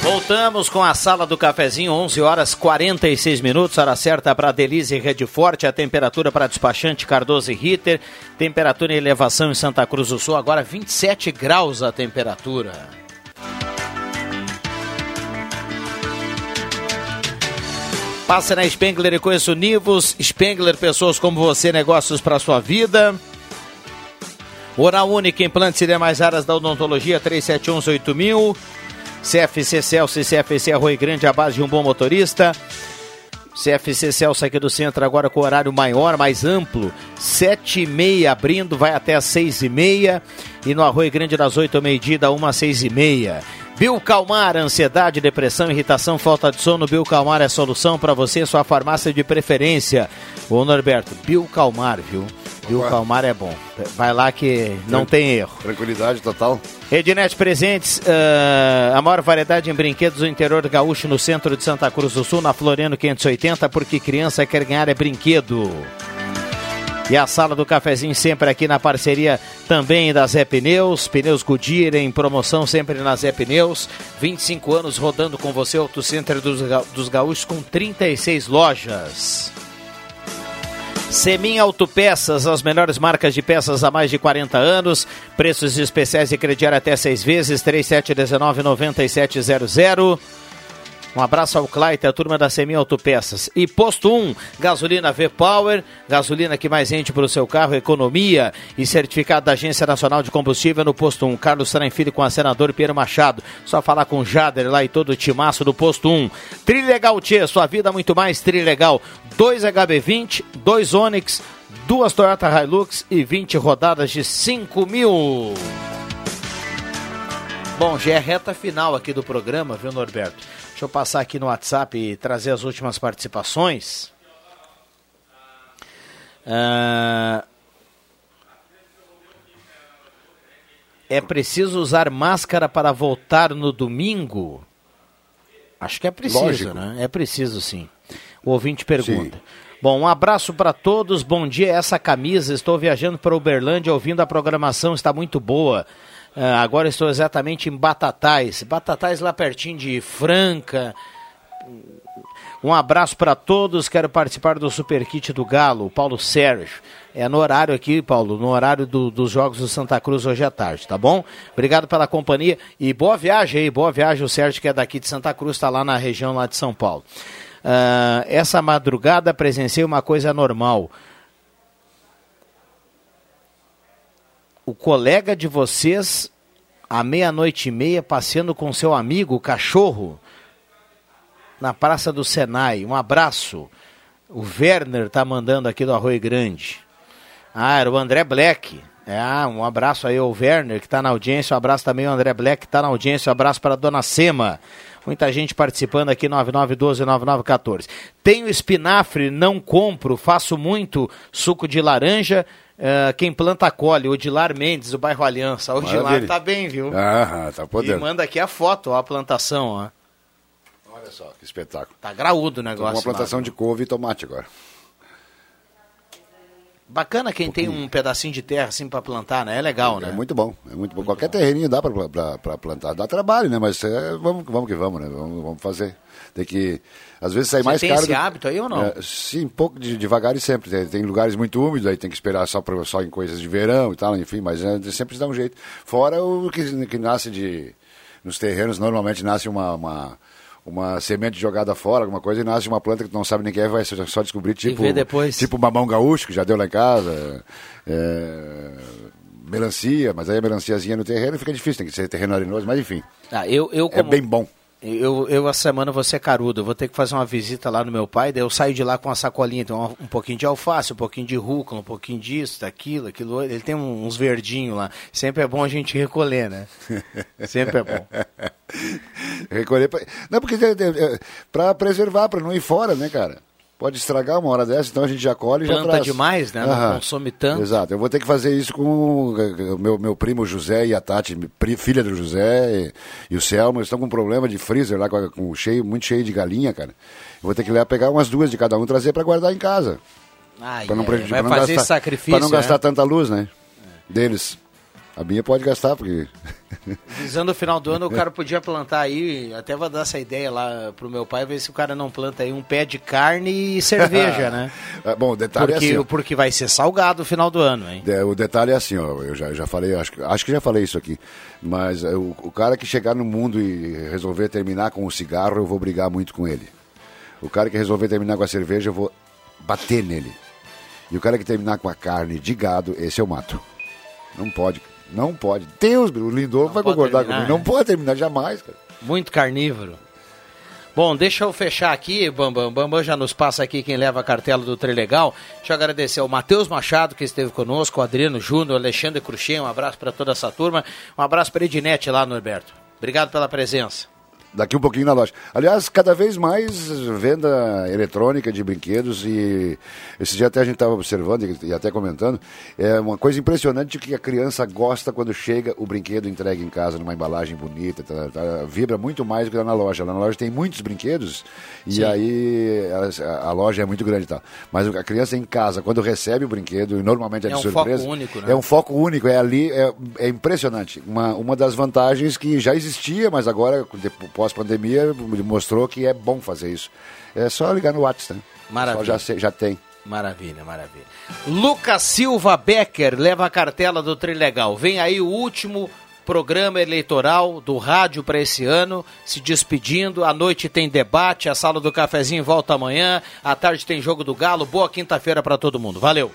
Voltamos com a sala do cafezinho, 11 horas 46 minutos, hora certa para Delize Rede Forte, a temperatura para despachante Cardoso e Ritter, temperatura em elevação em Santa Cruz do Sul, agora 27 graus a temperatura. Passe na Spengler e conheça o Nivus. Spengler, pessoas como você, negócios para sua vida. Oral Única, implantes e demais áreas da odontologia, 3718000. CFC Celso e CFC Arroio Grande, a base de um bom motorista. CFC Celso aqui do centro agora com horário maior, mais amplo. Sete e meia abrindo, vai até às seis e meia. E no Arroio Grande das oito ao meio-dia, da uma às seis e meia. Biocalmar, ansiedade, depressão, irritação, falta de sono. Biocalmar é a solução para você, sua farmácia de preferência. Ô Norberto, Biocalmar, viu? Biocalmar é bom. Vai lá que não tem erro. Tranquilidade total. Ednet Presentes, uh, a maior variedade em brinquedos do interior gaúcho no centro de Santa Cruz do Sul, na Floriano 580, porque criança quer ganhar é brinquedo. E a sala do cafezinho sempre aqui na parceria também da Zé Pneus, Pneus Goodyear em promoção sempre na Zé Pneus. 25 anos rodando com você, Auto Center dos, Ga- dos Gaúchos com 36 lojas. Semin Autopeças, as melhores marcas de peças há mais de 40 anos. Preços especiais e crediário até seis vezes, 3719-9700. Um abraço ao Claita, a turma da Semin Autopeças. E Posto 1, gasolina V-Power, gasolina que mais rende para o seu carro, economia e certificado da Agência Nacional de Combustível no Posto 1. Carlos Tranfilho com a senador Piero Machado. Só falar com o Jader lá e todo o timaço do Posto 1. Trilegal Tchê, sua vida muito mais Trilegal. 2 HB20, 2 Onix, duas Toyota Hilux e 20 rodadas de 5 mil. Bom, já é reta final aqui do programa, viu, Norberto? Deixa eu passar aqui no WhatsApp e trazer as últimas participações. Ah, É preciso usar máscara para voltar no domingo? Acho que é preciso, Lógico. né? É preciso sim. O ouvinte pergunta. Bom, um abraço para todos. Bom dia. Essa camisa, estou viajando para Uberlândia ouvindo a programação, está muito boa. Ah, agora estou exatamente em Batatais. Batatais lá pertinho de Franca. Um abraço para todos. Quero participar do Super Kit do Galo, Paulo Sérgio. É no horário aqui, Paulo, no horário do- dos Jogos do Santa Cruz hoje à tarde, tá bom? Obrigado pela companhia e boa viagem aí, boa viagem. O Sérgio, que é daqui de Santa Cruz, está lá na região lá de São Paulo. Ah, essa madrugada presenciei uma coisa normal. O colega de vocês, à meia-noite e meia, passeando com seu amigo, o cachorro, na Praça do Senai. Um abraço. O Werner tá mandando aqui do Arroio Grande. Ah, era o André Black. Ah, um abraço aí ao Werner, que está na audiência. Um abraço também ao André Black, que está na audiência. Um abraço para a Dona Sema. Muita gente participando aqui, 9912-9914. Tenho espinafre, não compro, faço muito suco de laranja. Eh, quem planta colhe, Odilar Mendes, do bairro Aliança. Odilar Maravilha. tá bem, viu? Ah, tá E podendo. manda aqui a foto, ó, a plantação, ó. Olha só, que espetáculo. Tá graúdo o Tô negócio. Uma plantação de couve e tomate agora. Bacana quem tem um pedacinho de terra assim pra plantar, né? É legal, né? É muito bom, é muito bom. Qualquer terreninho dá para plantar. Dá trabalho, né? Mas é, vamos, vamos que vamos, né? Vamos, vamos fazer. Tem que, às vezes, sair Você mais tem caro. esse do- hábito aí ou não? É, sim, um pouco de, devagar e sempre. Tem, tem lugares muito úmidos, aí tem que esperar só, pra, só em coisas de verão e tal, enfim, mas é, sempre se dá um jeito. Fora o que, que nasce de. Nos terrenos, normalmente nasce uma. uma uma semente jogada fora, alguma coisa, e nasce uma planta que tu não sabe nem quem é, vai só descobrir, tipo, tipo mamão gaúcho, que já deu lá em casa, é, melancia, mas aí a melanciazinha no terreno fica difícil, tem que ser terreno arenoso, mas enfim, Ah, eu, eu é como... bem bom. Eu, eu, essa semana vou ser carudo, eu vou ter que fazer uma visita lá no meu pai, daí eu saio de lá com uma sacolinha, tem um, um pouquinho de alface, um pouquinho de rúcula, um pouquinho disso, daquilo, aquilo, ele tem uns verdinhos lá. Sempre é bom a gente recolher, né? Sempre é bom. Recolher. Pra... Não, porque para preservar, para não ir fora, né, cara? Pode estragar uma hora dessa, então a gente já colhe e já traz. demais, né? Não consome tanto. Exato. Eu vou ter que fazer isso com o meu, meu primo José e a Tati, filha do José e, e o Selma. Eles estão com um problema de freezer lá, com, com cheio, muito cheio de galinha, cara. Eu vou ter que lá pegar umas duas de cada um e trazer para guardar em casa. Ai, Pra não ai, prejudicar, vai pra não fazer gastar, sacrifício, Para não né? gastar tanta luz, né? Deles. A minha pode gastar, porque. Visando o final do ano, o cara podia plantar aí, até vou dar essa ideia lá pro meu pai, ver se o cara não planta aí um pé de carne e cerveja, né? É, Bom, o detalhe Porque, é assim. ó. porque vai ser salgado o final do ano, hein? É, o detalhe é assim, ó, eu já, já falei, acho, que- acho que já falei isso aqui, mas é, o, o cara que chegar no mundo e resolver terminar com o cigarro, eu vou brigar muito com ele. O cara que resolver terminar com a cerveja, eu vou bater nele. E o cara que terminar com a carne de gado, esse eu mato. Não pode. Não pode. Deus, o Lindor vai concordar terminar, comigo. Não né? pode terminar jamais, cara. Muito carnívoro. Bom, deixa eu fechar aqui, Bambam. Bambam já nos passa aqui quem leva a cartela do Trilegal. Deixa eu agradecer ao Matheus Machado, que esteve conosco, o Adriano Júnior, Alexandre Cruxem, um abraço para toda essa turma. Um abraço para Edinete lá, Norberto. Obrigado pela presença. Daqui um pouquinho na loja. Aliás, cada vez mais venda eletrônica de brinquedos e esse dia até a gente estava observando e, até comentando, é uma coisa impressionante que a criança gosta quando chega o brinquedo entregue em casa numa embalagem bonita, tá, tá, vibra muito mais do que lá na loja. Lá na loja tem muitos brinquedos e Sim. aí a, a loja é muito grande e tal. Mas a criança em casa, quando recebe o brinquedo, e normalmente é, É de um surpresa, foco único, né? é um foco único, é ali, é, é impressionante. Uma, uma das vantagens que já existia, mas agora, de- pós-pandemia, mostrou que é bom fazer isso. É só ligar no WhatsApp, né? Maravilha. Só já, já tem. Maravilha, maravilha. Lucas Silva Becker leva a cartela do Trilegal. Vem aí o último programa eleitoral do rádio para esse ano, se despedindo. À noite tem debate, a sala do cafezinho volta amanhã, à tarde tem jogo do Galo. Boa quinta-feira para todo mundo. Valeu.